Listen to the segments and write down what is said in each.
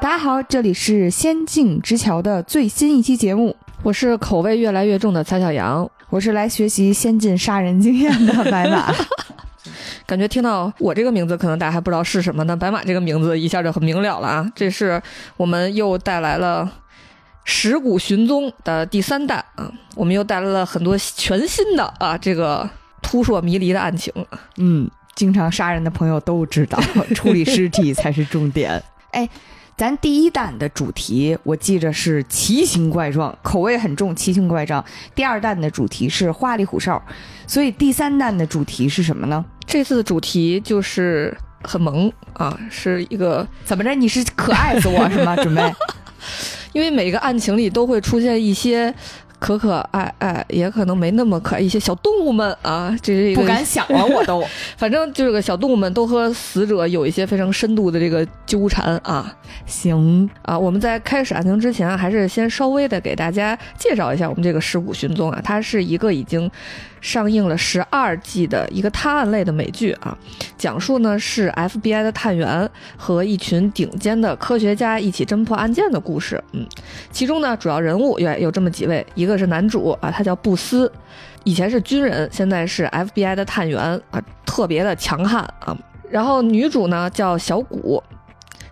大家好，这里是《仙境之桥》的最新一期节目，我是口味越来越重的蔡小阳，我是来学习先进杀人经验的白马。感觉听到我这个名字，可能大家还不知道是什么呢？白马这个名字一下就很明了了啊！这是我们又带来了《石谷寻踪》的第三弹啊，我们又带来了很多全新的啊，这个扑朔迷离的案情。嗯，经常杀人的朋友都知道，处理尸体才是重点。哎。咱第一弹的主题我记着是奇形怪状，口味很重，奇形怪状。第二弹的主题是花里胡哨，所以第三弹的主题是什么呢？这次的主题就是很萌啊，是一个怎么着？你是可爱死我是吗？准备？因为每个案情里都会出现一些。可可爱爱，也可能没那么可爱一些小动物们啊，这是一个不敢想啊，我都，反正就是个小动物们都和死者有一些非常深度的这个纠缠啊。行啊，我们在开始案情之前，还是先稍微的给大家介绍一下我们这个尸骨寻踪啊，它是一个已经。上映了十二季的一个探案类的美剧啊，讲述呢是 FBI 的探员和一群顶尖的科学家一起侦破案件的故事。嗯，其中呢主要人物有有这么几位，一个是男主啊，他叫布斯，以前是军人，现在是 FBI 的探员啊，特别的强悍啊。然后女主呢叫小谷，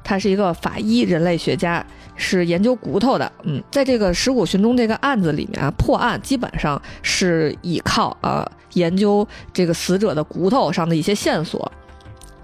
她是一个法医人类学家。是研究骨头的，嗯，在这个尸骨寻踪这个案子里面啊，破案基本上是依靠啊研究这个死者的骨头上的一些线索，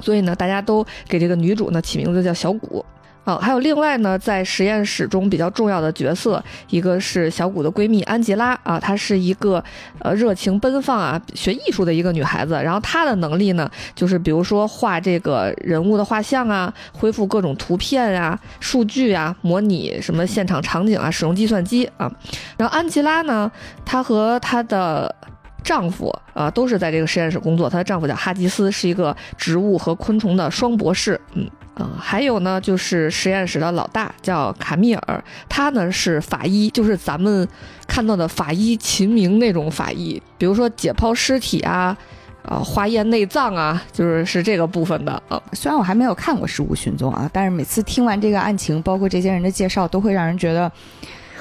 所以呢，大家都给这个女主呢起名字叫小骨。啊，还有另外呢，在实验室中比较重要的角色，一个是小谷的闺蜜安吉拉啊，她是一个呃热情奔放啊，学艺术的一个女孩子。然后她的能力呢，就是比如说画这个人物的画像啊，恢复各种图片啊、数据啊，模拟什么现场场景啊，使用计算机啊。然后安吉拉呢，她和她的丈夫啊，都是在这个实验室工作。她的丈夫叫哈吉斯，是一个植物和昆虫的双博士。嗯。嗯，还有呢，就是实验室的老大叫卡米尔，他呢是法医，就是咱们看到的法医秦明那种法医，比如说解剖尸体啊，啊，化验内脏啊，就是是这个部分的啊。虽然我还没有看过《尸骨寻踪》啊，但是每次听完这个案情，包括这些人的介绍，都会让人觉得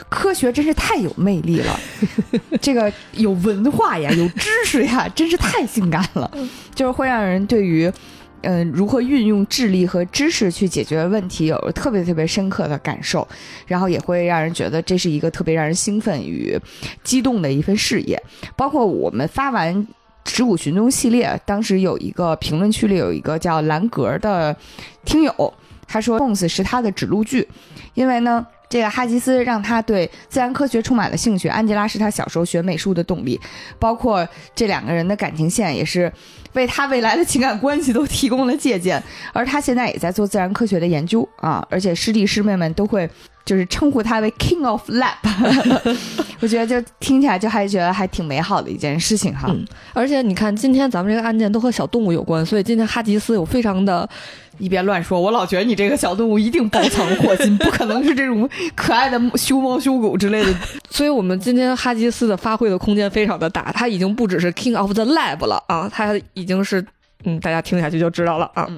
科学真是太有魅力了，这个有文化呀，有知识呀，真是太性感了，就是会让人对于。嗯，如何运用智力和知识去解决问题，有特别特别深刻的感受，然后也会让人觉得这是一个特别让人兴奋与激动的一份事业。包括我们发完《植物寻踪》系列，当时有一个评论区里有一个叫兰格的听友，他说《Bones》是他的指路剧，因为呢。这个哈吉斯让他对自然科学充满了兴趣，安吉拉是他小时候学美术的动力，包括这两个人的感情线也是为他未来的情感关系都提供了借鉴。而他现在也在做自然科学的研究啊，而且师弟师妹们都会就是称呼他为 King of Lab，我觉得就听起来就还觉得还挺美好的一件事情哈。嗯，而且你看今天咱们这个案件都和小动物有关，所以今天哈吉斯有非常的。一边乱说，我老觉得你这个小动物一定包藏祸心，不可能是这种可爱的修猫修狗之类的。所以，我们今天哈吉斯的发挥的空间非常的大，他已经不只是 King of the Lab 了啊，他已经是，嗯，大家听下去就知道了啊。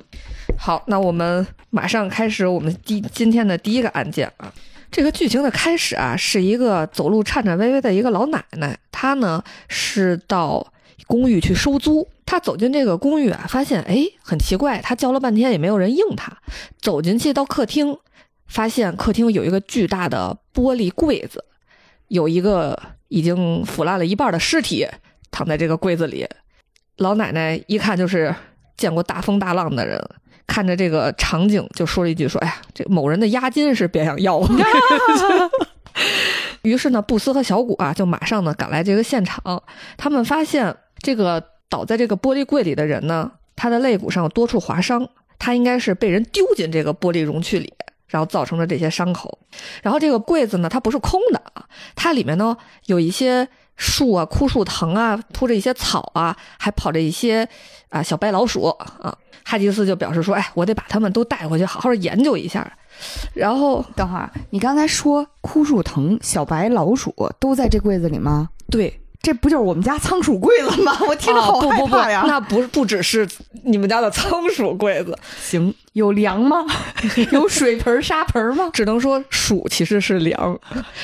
好，那我们马上开始我们第今天的第一个案件啊。这个剧情的开始啊，是一个走路颤颤巍巍的一个老奶奶，她呢是到。公寓去收租，他走进这个公寓啊，发现哎很奇怪，他叫了半天也没有人应他。走进去到客厅，发现客厅有一个巨大的玻璃柜子，有一个已经腐烂了一半的尸体躺在这个柜子里。老奶奶一看就是见过大风大浪的人，看着这个场景就说了一句：“说哎呀，这某人的押金是别想要。” 于是呢，布斯和小谷啊就马上呢赶来这个现场，他们发现。这个倒在这个玻璃柜里的人呢，他的肋骨上有多处划伤，他应该是被人丢进这个玻璃容器里，然后造成了这些伤口。然后这个柜子呢，它不是空的啊，它里面呢有一些树啊、枯树藤啊，铺着一些草啊，还跑着一些啊小白老鼠啊。哈吉斯就表示说：“哎，我得把他们都带回去，好好研究一下。”然后等会儿，你刚才说枯树藤、小白老鼠都在这柜子里吗？对。这不就是我们家仓鼠柜子吗？我听着好啊不不不，害怕呀！那不不只是你们家的仓鼠柜子，行，有粮吗？有水盆、沙盆吗？只能说鼠其实是粮，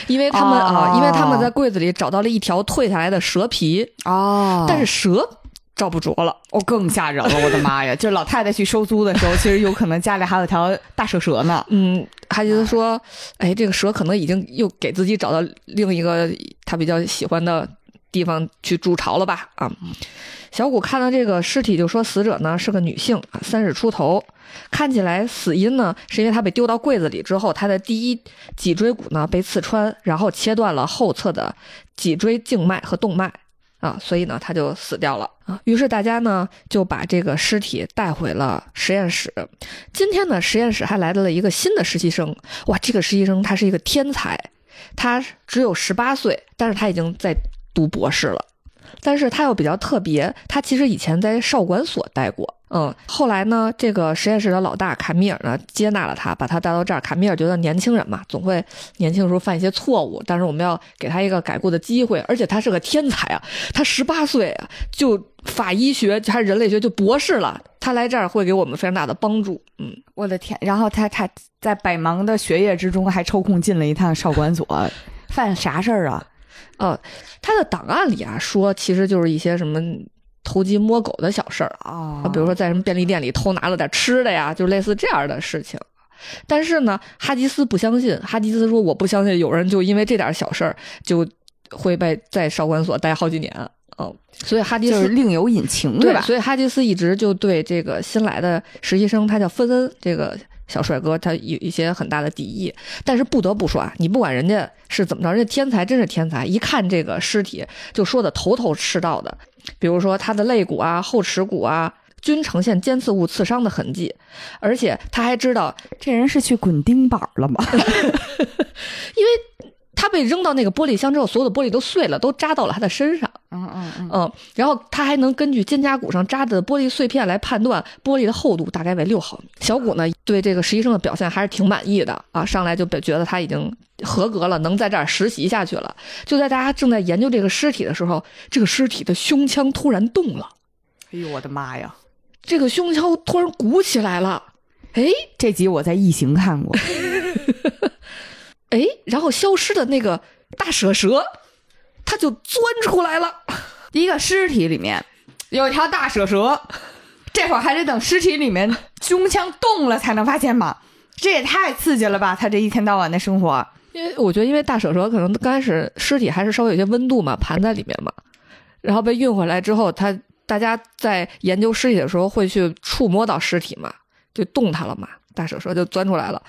因为他们啊，哦因为他们在柜子里找到了一条退下来的蛇皮，哦但是蛇找不着了。哦更吓人了，我的妈呀！就是老太太去收租的时候，其实有可能家里还有条大蛇蛇呢。嗯，还觉得说，哎，这个蛇可能已经又给自己找到另一个他比较喜欢的地方去筑巢了吧？啊，小谷看到这个尸体就说，死者呢是个女性，三十出头，看起来死因呢是因为她被丢到柜子里之后，她的第一脊椎骨呢被刺穿，然后切断了后侧的脊椎静脉和动脉。啊，所以呢，她就死掉了啊。于是大家呢就把这个尸体带回了实验室。今天呢，实验室还来到了一个新的实习生。哇，这个实习生他是一个天才，他只有十八岁，但是他已经在读博士了。但是他又比较特别，他其实以前在少管所待过。嗯，后来呢，这个实验室的老大卡米尔呢接纳了他，把他带到这儿。卡米尔觉得年轻人嘛，总会年轻的时候犯一些错误，但是我们要给他一个改过的机会。而且他是个天才啊，他十八岁啊就法医学还是人类学就博士了。他来这儿会给我们非常大的帮助。嗯，我的天！然后他他在百忙的学业之中还抽空进了一趟少管所，犯啥事儿啊？呃，他的档案里啊说，其实就是一些什么偷鸡摸狗的小事儿哦啊，比如说在什么便利店里偷拿了点吃的呀，就类似这样的事情。但是呢，哈迪斯不相信。哈迪斯说：“我不相信有人就因为这点小事儿就会被在少管所待好几年。”嗯，所以哈迪斯就是另有隐情，对吧？所以哈迪斯一直就对这个新来的实习生，他叫芬恩这个小帅哥，他有一些很大的敌意。但是不得不说啊，你不管人家是怎么着，人家天才真是天才，一看这个尸体就说的头头是道的。比如说他的肋骨啊、后耻骨啊，均呈现尖刺物刺伤的痕迹，而且他还知道，这人是去滚钉板了吗？因为他被扔到那个玻璃箱之后，所有的玻璃都碎了，都扎到了他的身上。嗯嗯嗯，嗯，然后他还能根据肩胛骨上扎的玻璃碎片来判断玻璃的厚度大概为六毫米。小谷呢对这个实习生的表现还是挺满意的啊，上来就觉得他已经合格了，能在这儿实习下去了。就在大家正在研究这个尸体的时候，这个尸体的胸腔突然动了，哎呦我的妈呀！这个胸腔突然鼓起来了，哎这集我在异形看过，哎，然后消失的那个大蛇蛇，它就钻出来了。一个尸体里面有一条大蛇蛇，这会儿还得等尸体里面胸腔动了才能发现吗？这也太刺激了吧！他这一天到晚的生活，因为我觉得，因为大蛇蛇可能刚开始尸体还是稍微有些温度嘛，盘在里面嘛，然后被运回来之后，他大家在研究尸体的时候会去触摸到尸体嘛，就动它了嘛，大蛇蛇就钻出来了，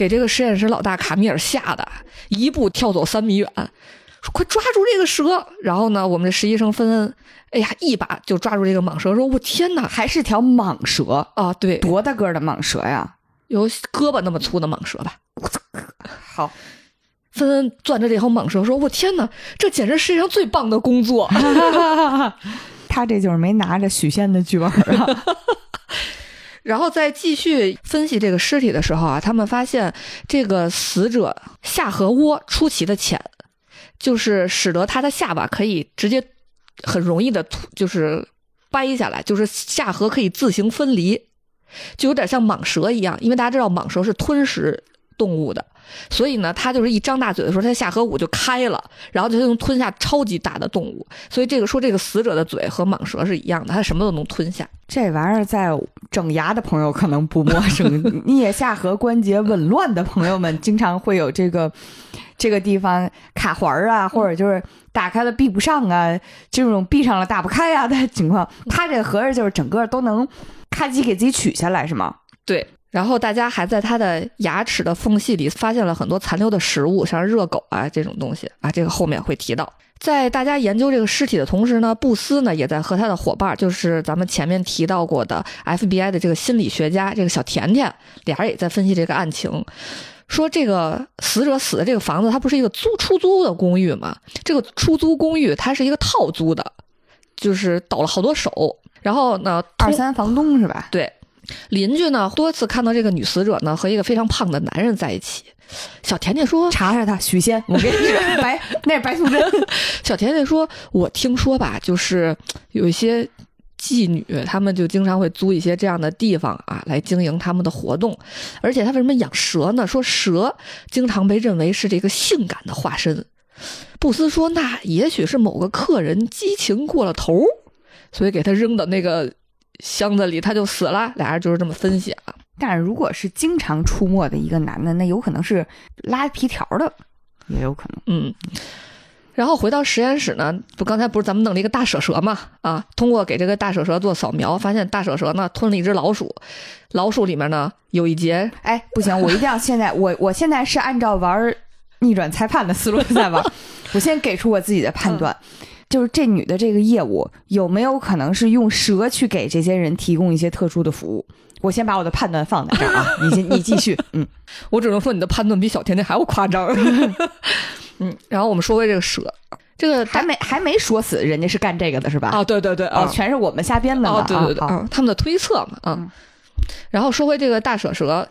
给这个实验室老大卡米尔吓得一步跳走三米远，说快抓住这个蛇！然后呢，我们的实习生芬恩，哎呀，一把就抓住这个蟒蛇，说我天哪！还是条蟒蛇，啊，对，多大个儿的蟒蛇呀！有胳膊那么粗的蟒蛇吧。好，芬恩攥着这条蟒蛇说：“我天哪，这简直世界上最棒的工作！” 他这就是没拿着许仙的剧本啊！然后再继续分析这个尸体的时候啊，他们发现这个死者下颌窝出奇的浅，就是使得他的下巴可以直接很容易的就是掰下来，就是下颌可以自行分离，就有点像蟒蛇一样。因为大家知道蟒蛇是吞食动物的，所以呢，它就是一张大嘴的时候，它的下颌骨就开了，然后就能吞下超级大的动物。所以这个说这个死者的嘴和蟒蛇是一样的，它什么都能吞下。这玩意儿在整牙的朋友可能不陌生，颞下颌关节紊乱的朋友们经常会有这个 这个地方卡环儿啊，或者就是打开了闭不上啊，这种闭上了打不开啊的情况。它这个合着就是整个都能咔叽给自己取下来，是吗？对，然后大家还在他的牙齿的缝隙里发现了很多残留的食物，像热狗啊这种东西啊，这个后面会提到。在大家研究这个尸体的同时呢，布斯呢也在和他的伙伴，就是咱们前面提到过的 FBI 的这个心理学家这个小甜甜，俩人也在分析这个案情。说这个死者死的这个房子，它不是一个租出租的公寓吗？这个出租公寓它是一个套租的，就是倒了好多手。然后呢，二三房东是吧？对，邻居呢多次看到这个女死者呢和一个非常胖的男人在一起。小甜甜说 查查他，许仙，我跟你说，白那是白素贞。小甜甜说：“我听说吧，就是有一些妓女，她们就经常会租一些这样的地方啊，来经营他们的活动。而且她为什么养蛇呢？说蛇经常被认为是这个性感的化身。布斯说，那也许是某个客人激情过了头，所以给他扔到那个箱子里，他就死了。俩人就是这么分析啊。但是如果是经常出没的一个男的，那有可能是拉皮条的，也有可能。嗯。然后回到实验室呢，不，刚才不是咱们弄了一个大蛇蛇嘛？啊，通过给这个大蛇蛇做扫描，发现大蛇蛇呢吞了一只老鼠，老鼠里面呢有一节，哎，不行，我一定要现在，我我现在是按照玩逆转裁判的思路在玩，我先给出我自己的判断，就是这女的这个业务有没有可能是用蛇去给这些人提供一些特殊的服务？我先把我的判断放在这儿啊，你先你继续，嗯，我只能说你的判断比小甜甜还要夸张。嗯，然后我们说回这个蛇，这个还没还没说死，人家是干这个的是吧？啊，对对对，哦，全是我们瞎编的啊，对对对，嗯，他们的推测嘛，嗯。然后说回这个大蛇蛇，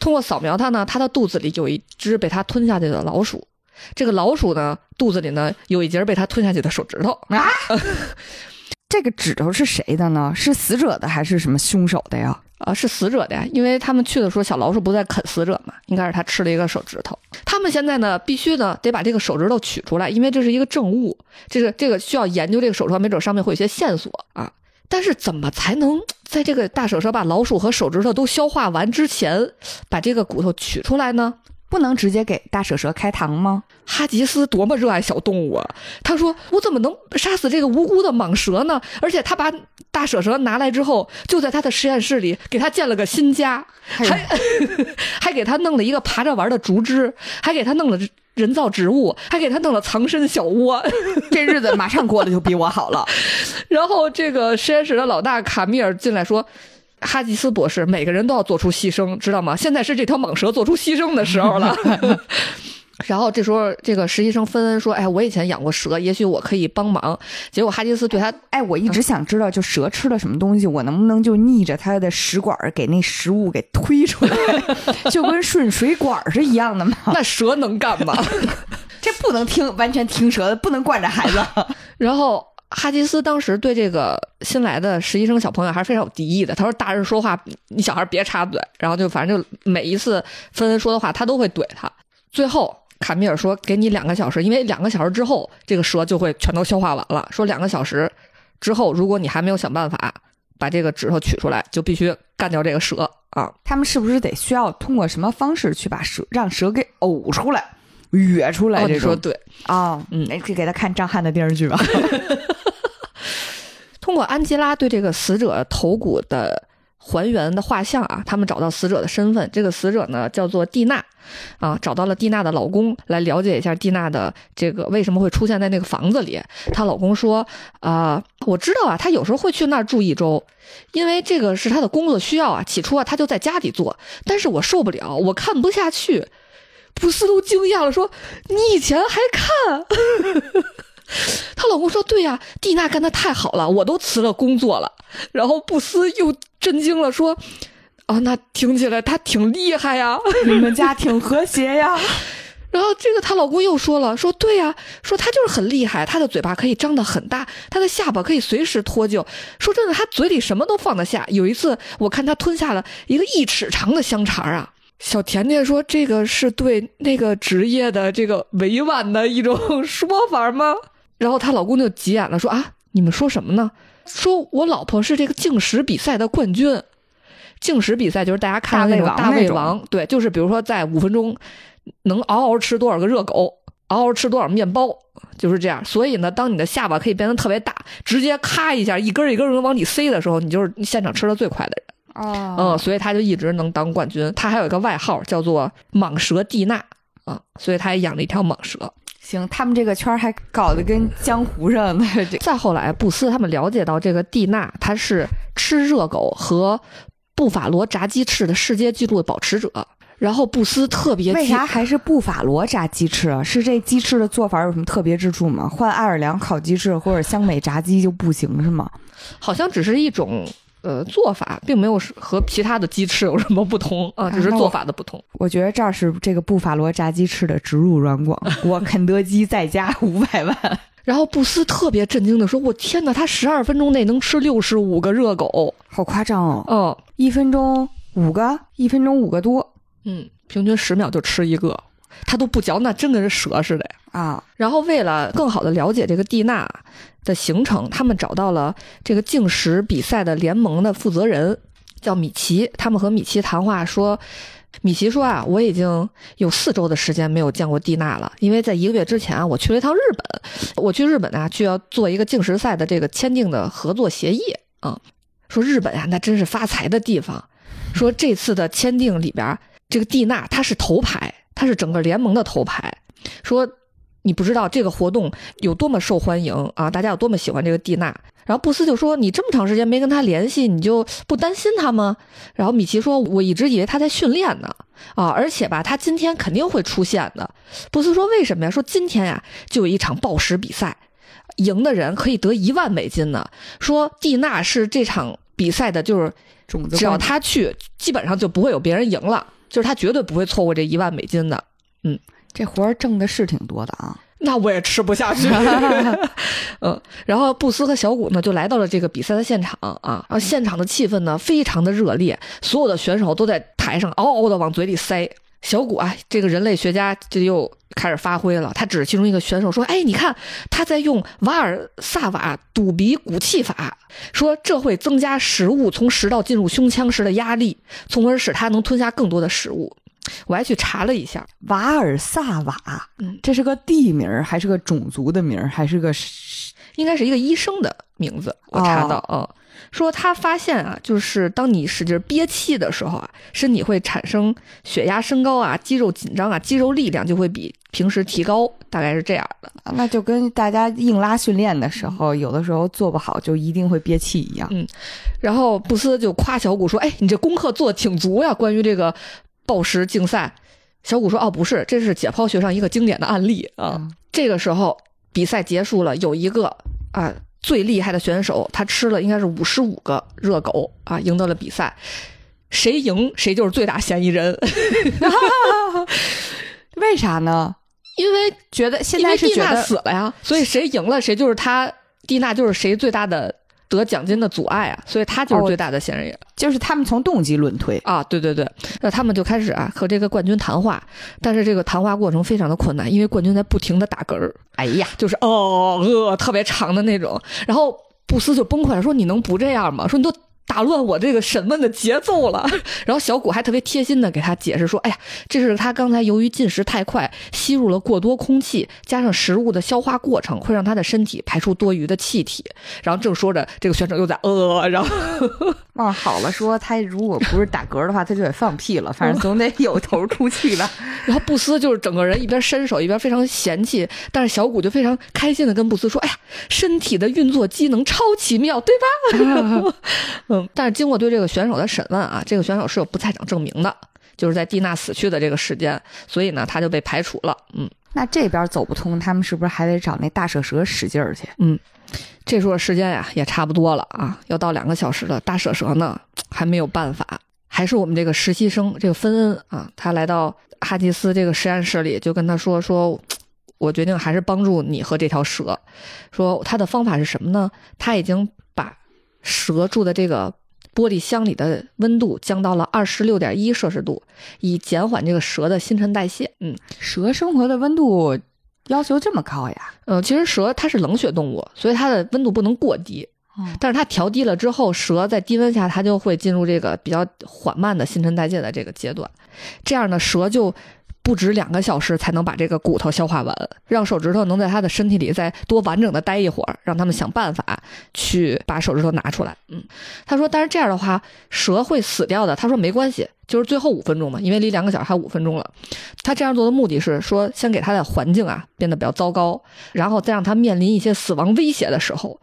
通过扫描它呢，它的肚子里有一只被它吞下去的老鼠，这个老鼠呢肚子里呢有一节被它吞下去的手指头啊。这个指头是谁的呢？是死者的还是什么凶手的呀？啊，是死者的呀，因为他们去的时候，小老鼠不在啃死者嘛，应该是他吃了一个手指头。他们现在呢，必须呢得把这个手指头取出来，因为这是一个证物，这个这个需要研究这个手指头，没准上面会有些线索啊。但是怎么才能在这个大手蛇把老鼠和手指头都消化完之前，把这个骨头取出来呢？不能直接给大蛇蛇开膛吗？哈吉斯多么热爱小动物啊！他说：“我怎么能杀死这个无辜的蟒蛇呢？”而且他把大蛇蛇拿来之后，就在他的实验室里给他建了个新家，还 还给他弄了一个爬着玩的竹枝，还给他弄了人造植物，还给他弄了藏身小窝。这日子马上过得就比我好了。然后这个实验室的老大卡米尔进来说。哈吉斯博士，每个人都要做出牺牲，知道吗？现在是这条蟒蛇做出牺牲的时候了。然后这时候，这个实习生芬恩说：“哎，我以前养过蛇，也许我可以帮忙。”结果哈吉斯对他：“哎，我一直想知道，就蛇吃了什么东西，我能不能就逆着它的食管给那食物给推出来，就跟顺水管是一样的吗？那蛇能干吗？这不能听，完全听蛇的，不能惯着孩子。然后。哈吉斯当时对这个新来的实习生小朋友还是非常有敌意的。他说：“大人说话，你小孩别插嘴。”然后就反正就每一次芬恩说的话，他都会怼他。最后卡米尔说：“给你两个小时，因为两个小时之后这个蛇就会全都消化完了。说两个小时之后，如果你还没有想办法把这个指头取出来，就必须干掉这个蛇啊！他们是不是得需要通过什么方式去把蛇让蛇给呕出来、哕出来？你说对啊？嗯，可以给他看张翰的电视剧吧。通过安吉拉对这个死者头骨的还原的画像啊，他们找到死者的身份。这个死者呢叫做蒂娜，啊，找到了蒂娜的老公，来了解一下蒂娜的这个为什么会出现在那个房子里。她老公说：“啊，我知道啊，她有时候会去那儿住一周，因为这个是她的工作需要啊。起初啊，她就在家里做，但是我受不了，我看不下去。”布斯都惊讶了，说：“你以前还看？”她老公说：“对呀，蒂娜干的太好了，我都辞了工作了。”然后布斯又震惊了，说：“啊，那听起来她挺厉害呀，你们家挺和谐呀。”然后这个她老公又说了：“说对呀，说她就是很厉害，她的嘴巴可以张得很大，她的下巴可以随时脱臼。说真的，她嘴里什么都放得下。有一次我看她吞下了一个一尺长的香肠啊。”小甜甜说：“这个是对那个职业的这个委婉的一种 说法吗？”然后她老公就急眼了，说啊，你们说什么呢？说我老婆是这个竞食比赛的冠军，竞食比赛就是大家看的那种大胃王，对，就是比如说在五分钟能嗷嗷吃多少个热狗，嗷嗷吃多少面包，就是这样。所以呢，当你的下巴可以变得特别大，直接咔一下一根一根能往里塞的时候，你就是现场吃的最快的人。哦，嗯，所以他就一直能当冠军。他还有一个外号叫做蟒蛇蒂娜啊，所以他也养了一条蟒蛇。行，他们这个圈还搞得跟江湖上的。再后来，布斯他们了解到这个蒂娜，她是吃热狗和布法罗炸鸡翅的世界纪录的保持者。然后布斯特别为啥还是布法罗炸鸡翅啊？是这鸡翅的做法有什么特别之处吗？换爱尔兰烤鸡翅或者香美炸鸡就不行是吗？好像只是一种呃做法并没有是和其他的鸡翅有什么不同啊，只是做法的不同。我觉得这儿是这个布法罗炸鸡翅的植入软广，我肯德基再加五百万。然后布斯特别震惊的说：“我天哪，他十二分钟内能吃六十五个热狗。好夸张哦！嗯一分钟五个，一分钟五个多嗯，平均十秒就吃一个，他都不嚼，那真跟是蛇似的呀。啊！然后为了更好的了解这个蒂娜的行程，他们找到了这个竞食比赛的联盟的负责人，叫米奇。他们和米奇谈话说，米奇说啊，我已经有四周的时间没有见过蒂娜了，因为在一个月之前啊，我去了一趟日本，我去日本啊，就要做一个竞食赛的这个签订的合作协议啊。说日本啊，那真是发财的地方。说这次的签订里边，这个蒂娜她是头牌，她是整个联盟的头牌。说你不知道这个活动有多么受欢迎啊，大家有多么喜欢这个蒂娜。然后布斯就说：“你这么长时间没跟他联系，你就不担心他吗？”然后米奇说：“我一直以为他在训练呢，啊，而且吧，他今天肯定会出现的。”布斯说：“为什么呀？说今天呀，就有一场暴食比赛，赢的人可以得一万美金呢。说蒂娜是这场比赛的，就是种子只要冠他去，基本上就不会有别人赢了，就是他绝对不会错过这一万美金的。这活儿挣的是挺多的啊！那我也吃不下去。嗯，然后布斯和小谷呢就来到了这个比赛的现场啊，然后现场的气氛呢非常的热烈，所有的选手都在台上嗷嗷的往嘴里塞。小谷啊，这个人类学家就又开始发挥了，他指着其中一个选手说：“哎，你看他在用瓦尔萨瓦堵鼻鼓气法，说这会增加食物从食道进入胸腔时的压力，从而使他能吞下更多的食物。”我还去查了一下，瓦尔萨瓦，嗯，这是个地名儿，还是个种族的名儿，还是个应该是一个医生的名字，我查到，嗯，说他发现啊，就是当你使劲憋气的时候啊，身体会产生血压升高啊，肌肉紧张啊，肌肉力量就会比平时提高，大概是这样的。那就跟大家硬拉训练的时候，有的时候做不好就一定会憋气一样。嗯。然后布斯就夸小谷说：“哎，你这功课做的挺足呀，关于这个暴食竞赛。”小谷说：“哦，不是，这是解剖学上一个经典的案例啊。嗯这个时候比赛结束了，有一个啊最厉害的选手，他吃了应该是五十五个热狗啊，赢得了比赛。谁赢谁就是最大嫌疑人，为啥呢？因为觉得现因为蒂娜在是觉得死了呀，所以谁赢了谁就是他，蒂娜就是谁最大的得奖金的阻碍啊，所以他就是哦最大的嫌疑人。就是他们从动机论推，啊，对对对，那他们就开始啊和这个冠军谈话，但是这个谈话过程非常的困难，因为冠军在不停的打嗝儿，哎呀，就是哦呃特别长的那种，然后布斯就崩溃了，说你能不这样吗？说你都。打乱我这个审问的节奏了，然后小谷还特别贴心的给他解释说：“哎呀，这是他刚才由于进食太快，吸入了过多空气，加上食物的消化过程，会让他的身体排出多余的气体。”然后正说着，这个选手又在呃，然后 往好了说，他如果不是打嗝的话，他就得放屁了，反正总得有头出气吧。然后布斯就是整个人一边伸手一边非常嫌弃，但是小谷就非常开心的跟布斯说：“哎呀，身体的运作机能超奇妙，对吧？”嗯，但是经过对这个选手的审问啊，这个选手是有不在场证明的，就是在蒂娜死去的这个时间，所以呢他就被排除了。嗯，那这边走不通，他们是不是还得找那大蛇蛇使劲儿去？嗯这时候时间呀也差不多了啊，要到两个小时了。大蛇蛇呢还没有办法，还是我们这个实习生这个芬恩啊，他来到哈吉斯这个实验室里，就跟他说说，我决定还是帮助你和这条蛇。说他的方法是什么呢？他已经把蛇住的这个玻璃箱里的温度降到了二十六点一摄氏度，以减缓这个蛇的新陈代谢。嗯，蛇生活的温度要求这么高呀？呃，其实蛇它是冷血动物，所以它的温度不能过低。哦但是它调低了之后，蛇在低温下它就会进入这个比较缓慢的新陈代谢的这个阶段，这样呢，蛇就不止两个小时才能把这个骨头消化完，让手指头能在他的身体里再多完整的待一会儿，让他们想办法去把手指头拿出来。嗯，他说，但是这样的话，蛇会死掉的。他说没关系，就是最后五分钟嘛，因为离两个小时还有五分钟了。他这样做的目的是说，先给他的环境啊变得比较糟糕，然后再让他面临一些死亡威胁的时候，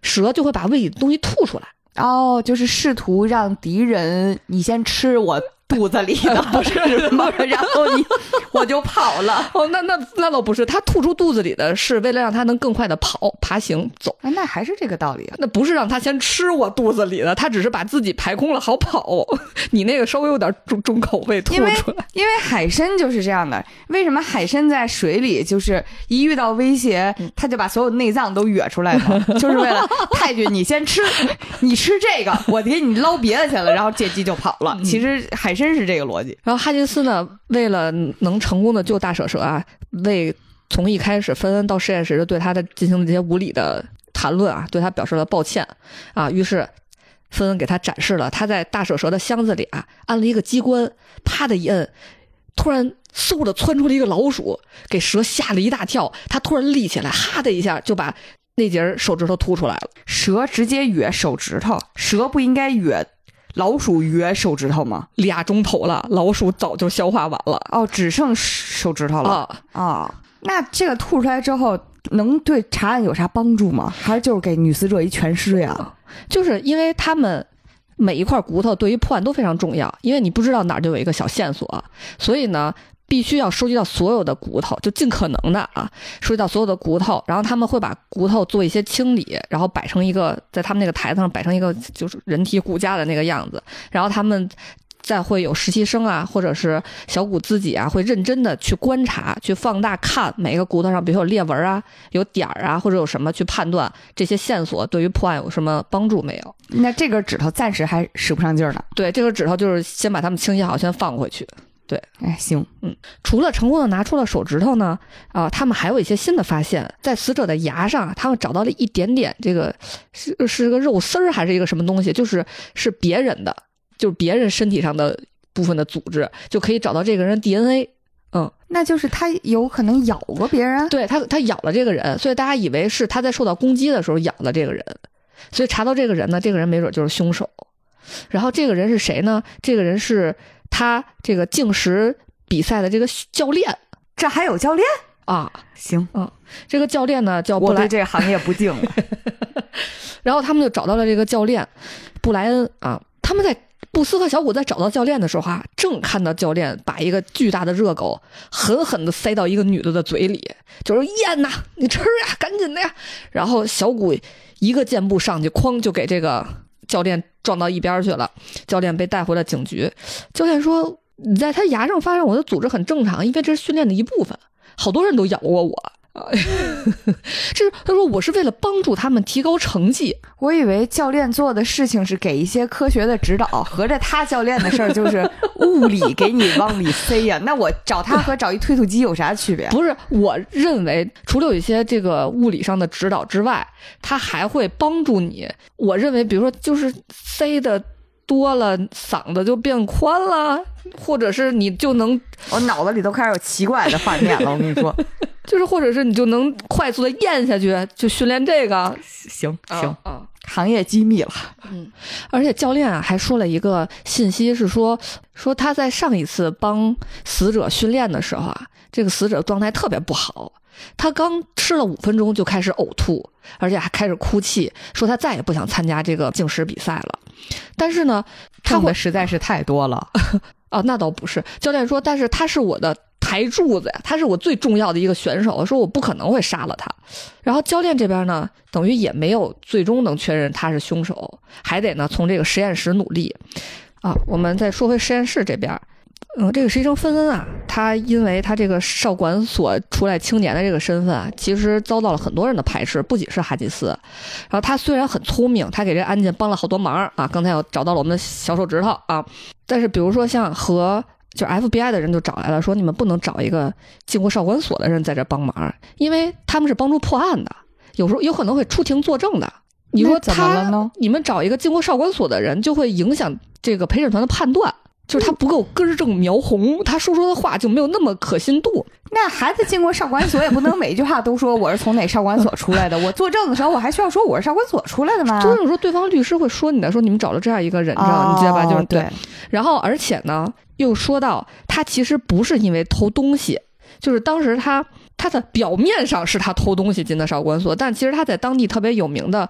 蛇就会把胃里的东西吐出来。哦，就是试图让敌人你先吃，我肚子里的，不是吗？然后你 我就跑了。哦，那那那倒不是，他吐出肚子里的是为了让他能更快的跑、爬行、走。哎，那还是这个道理啊。那不是让他先吃我肚子里的，他只是把自己排空了好跑。你那个稍微有点重重口味，吐出来。因为海参就是这样的。为什么海参在水里就是一遇到威胁，他就把所有内脏都哕出来呢？就是为了太君，你先吃，你吃这个，我给你捞别的去了，然后借机就跑了。其实海参是这个逻辑。然后哈金斯呢，为了能成功的救大蛇蛇啊，为从一开始芬恩到实验室就对他的进行了这些无理的谈论啊，对他表示了抱歉啊，于是芬恩给他展示了他在大蛇蛇的箱子里啊按了一个机关，啪的一摁，突然嗖的窜出了一个老鼠，给蛇吓了一大跳，他突然立起来，哈的一下就把那节手指头吐出来了。蛇直接哕手指头，蛇不应该哕老鼠约手指头吗？俩钟头了，老鼠早就消化完了哦，只剩手指头了啊！啊、那这个吐出来之后，能对查案有啥帮助吗？还是就是给女死者一全尸呀？就是因为他们每一块骨头对于破案都非常重要，因为你不知道哪儿就有一个小线索，所以呢，必须要收集到所有的骨头，就尽可能的啊，收集到所有的骨头，然后他们会把骨头做一些清理，然后摆成一个在他们那个台子上摆成一个就是人体骨架的那个样子，然后他们。再会有实习生啊，或者是小谷自己啊，会认真的去观察、去放大看每个骨头上，比如有裂纹啊、有点儿啊，或者有什么去判断这些线索对于破案有什么帮助没有。那这根指头暂时还使不上劲儿呢。对，这个指头就是先把它们清洗好，先放回去。哎，行，嗯除了成功的拿出了手指头呢，啊、他们还有一些新的发现，在死者的牙上啊，他们找到了一点点这个是是个肉丝儿还是一个什么东西，就是是别人的，就是别人身体上的部分的组织，就可以找到这个人 DNA。嗯，那就是他有可能咬过别人。对他，他咬了这个人，所以大家以为是他在受到攻击的时候咬了这个人，所以查到这个人呢，这个人没准就是凶手。然后这个人是谁呢？这个人是他这个竞食比赛的这个教练这还有教练？啊。行，这个教练呢叫布莱我对，这个行业不敬了。然后他们就找到了这个教练布莱恩啊。他们在布斯和小谷在找到教练的时候啊，正看到教练把一个巨大的热狗狠狠地塞到一个女的的嘴里，就说：“咽呐，你吃呀，赶紧的呀！”然后小谷一个箭步上去，哐就给这个教练撞到一边去了。教练被带回了警局。教练说：“你在他牙上发现我的组织很正常，因为这是训练的一部分。好多人都咬过我。”啊，这是他说我是为了帮助他们提高成绩，我以为教练做的事情是给一些科学的指导，合着他教练的事儿就是物理给你往里塞呀、那我找他和找一推土机有啥区别？不是，我认为除了有一些这个物理上的指导之外，他还会帮助你。我认为，比如说，就是塞的多了，嗓子就变宽了，或者是你就能，我脑子里都开始有奇怪的画面了。我跟你说，就是或者是你就能快速的咽下去，就训练这个。行行，啊啊行业机密了。嗯而且教练啊还说了一个信息，是说说他在上一次帮死者训练的时候啊，这个死者状态特别不好，他刚吃了五分钟就开始呕吐，而且还开始哭泣，说他再也不想参加这个竞食比赛了。但是呢，他会实在是太多了。啊，那倒不是。教练说，但是他是我的台柱子呀，他是我最重要的一个选手，说我不可能会杀了他。然后教练这边呢，等于也没有最终能确认他是凶手，还得呢从这个实验室努力。啊，我们再说回实验室这边。嗯，这个实习生芬恩啊，他因为他这个少管所出来青年的这个身份啊，其实遭到了很多人的排斥，不仅是哈吉斯。然后他虽然很聪明，他给这案件帮了好多忙啊，刚才有找到了我们的小手指头啊，但是比如说像和就 FBI 的人就找来了，说你们不能找一个进过少管所的人在这帮忙，因为他们是帮助破案的，有时候有可能会出庭作证的。你说怎么他了呢？你们找一个进过少管所的人，就会影响这个陪审团的判断，就是他不够根正苗红，他说出的话就没有那么可信度。那孩子进过少管所，也不能每句话都说我是从哪少管所出来的。我作证的时候，我还需要说我是少管所出来的吗？就是说，对方律师会说你的，说你们找了这样一个人证，哦你知道吧？就是对，然后而且呢，又说到他其实不是因为偷东西，就是当时他他的表面上是他偷东西进的少管所，但其实他在当地特别有名的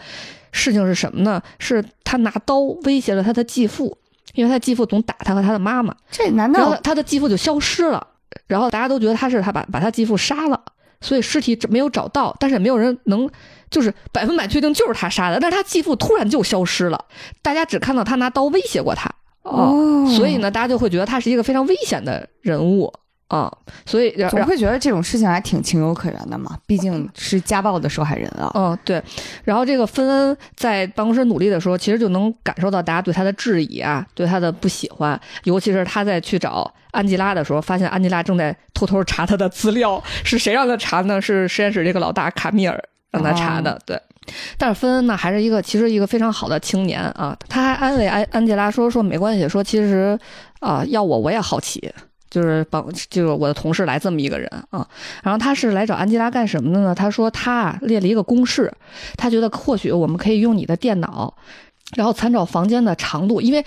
事情是什么呢？是他拿刀威胁了他的继父。因为他继父总打他和他的妈妈，这难然后道他的继父就消失了，然后大家都觉得他是他把把他继父杀了，所以尸体没有找到，但是也没有人能就是百分百确定就是他杀的，但是他继父突然就消失了，大家只看到他拿刀威胁过他，哦所以呢，大家就会觉得他是一个非常危险的人物啊，所以总会觉得这种事情还挺情有可原的嘛，毕竟是家暴的受害人啊。嗯，对。然后这个芬恩在办公室努力的时候，其实就能感受到大家对他的质疑啊，对他的不喜欢。尤其是他在去找安吉拉的时候，发现安吉拉正在偷偷查他的资料。是谁让他查呢？是实验室这个老大卡米尔让他查的。对。但是芬恩呢，还是一个其实一个非常好的青年啊。他还安慰安安吉拉说说没关系，说其实啊，要我我也好奇。就是帮，就是我的同事来这么一个人啊，然后他是来找安吉拉干什么的呢？他说他啊列了一个公式，他觉得或许我们可以用你的电脑，然后参照房间的长度，因为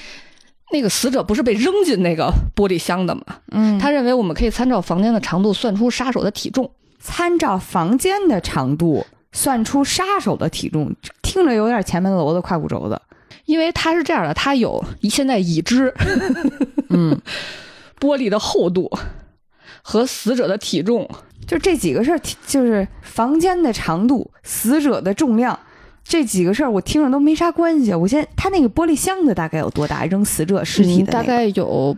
那个死者不是被扔进那个玻璃箱的嘛，嗯，他认为我们可以参照房间的长度算出杀手的体重。参照房间的长度算出杀手的体重，听着有点前门楼的胯骨轴子。因为他是这样的，他有现在已知嗯，玻璃的厚度和死者的体重，就这几个事儿，就是房间的长度、死者的重量，这几个事儿我听着都没啥关系。我先，他那个玻璃箱子大概有多大？扔死者尸体的、那个嗯大概有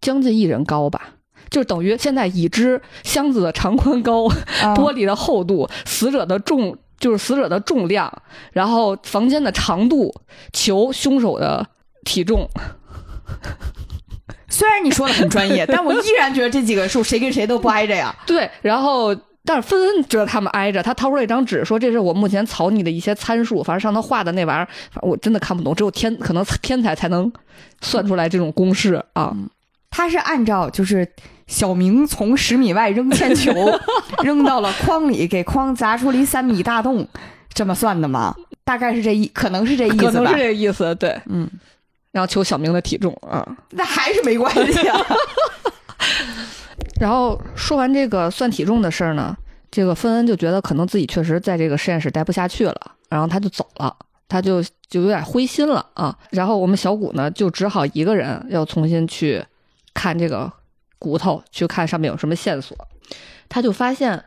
将近一人高吧，就等于现在已知箱子的长宽高、啊玻璃的厚度、死者的重，就是死者的重量，然后房间的长度，求凶手的体重。虽然你说的很专业，但我依然觉得这几个数谁跟谁都不挨着呀。对，然后但是芬恩觉得他们挨着，他掏出了一张纸，说这是我目前草拟的一些参数，反正上头画的那玩意儿，反正我真的看不懂，只有天可能天才才能算出来这种公式啊。他是按照就是小明从十米外扔铅球，扔到了筐里，给筐砸出了一三米大洞，这么算的吗？大概是这意，可能是这意思吧。可能是这意思，对，嗯，然后求小明的体重啊。那还是没关系啊。然后说完这个算体重的事儿呢，这个芬恩就觉得可能自己确实在这个实验室待不下去了，然后他就走了，他就就有点灰心了啊。然后我们小谷呢，就只好一个人要重新去看这个骨头，去看上面有什么线索。他就发现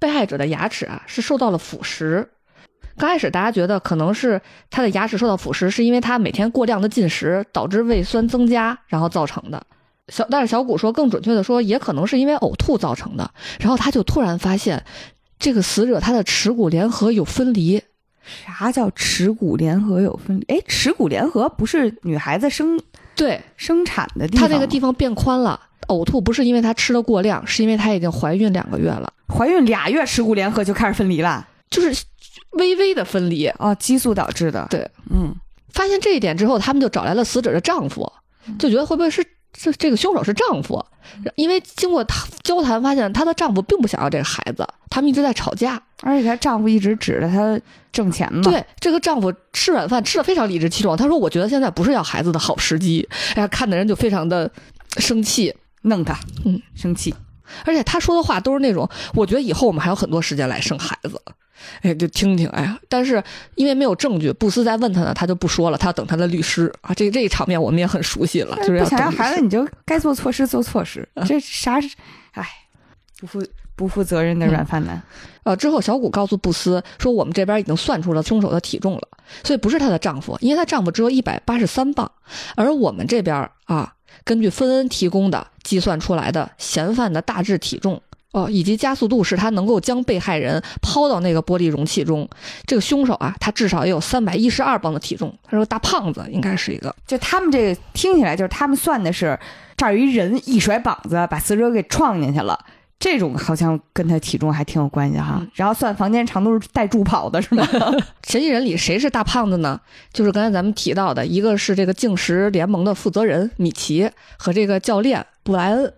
被害者的牙齿啊是受到了腐蚀。刚开始大家觉得可能是他的牙齿受到腐蚀，是因为他每天过量的进食导致胃酸增加，然后造成的。小，但是小谷说，更准确的说，也可能是因为呕吐造成的。然后他就突然发现，这个死者他的耻骨联合有分离。啥叫耻骨联合有分离？哎，耻骨联合不是女孩子生对生产的地方吗？他那个地方变宽了。呕吐不是因为她吃的过量，是因为她已经怀孕两个月了，怀孕俩月耻骨联合就开始分离了就是微微的分离。哦，激素导致的。对，嗯，发现这一点之后，他们就找来了死者的丈夫，就觉得会不会是这这个凶手是丈夫？因为经过他交谈，发现她的丈夫并不想要这个孩子，他们一直在吵架。而且她丈夫一直指着她挣钱嘛。，对，这个丈夫吃软饭吃的非常理直气壮，他说：“我觉得现在不是要孩子的好时机。”哎呀，看的人就非常的生气，弄他，嗯，生气。而且他说的话都是那种，我觉得以后我们还有很多时间来生孩子。哎，就听听，哎呀，但是因为没有证据，布斯在问他呢，他就不说了，他要等他的律师啊。这这一场面我们也很熟悉了，就是想要孩子，你就该做措施做错事。这啥是？哎，不负不负责任的软饭男。呃，之后小谷告诉布斯说，我们这边已经算出了凶手的体重了，所以不是她的丈夫，因为她丈夫只有一百八十三磅，而我们这边啊，根据芬恩提供的计算出来的嫌犯的大致体重。哦，以及加速度是他能够将被害人抛到那个玻璃容器中。这个凶手啊，他至少也有三百一十二磅的体重。他说大胖子应该是一个，就他们这个听起来就是他们算的是这儿有一人一甩膀子把死者给撞进去了，这种好像跟他体重还挺有关系哈。然后算房间长度是带助跑的是吗？嫌疑人里谁是大胖子呢？就是刚才咱们提到的，一个是这个竞食联盟的负责人米奇和这个教练布莱恩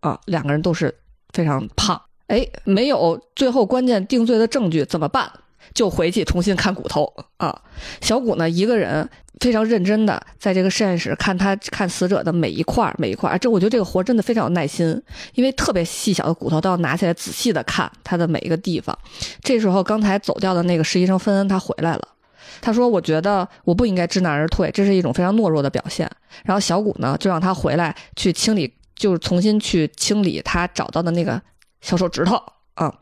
啊，两个人都是非常胖。哎，没有最后关键定罪的证据怎么办？就回去重新看骨头啊。小谷呢，一个人非常认真的在这个实验室看他看死者的每一块每一块。这我觉得这个活真的非常有耐心，因为特别细小的骨头都要拿起来仔细的看它的每一个地方。这时候刚才走掉的那个实习生芬恩他回来了。他说：“我觉得我不应该知难而退，这是一种非常懦弱的表现。”然后小谷呢，就让他回来去清理，就是重新去清理他找到的那个小手指头啊。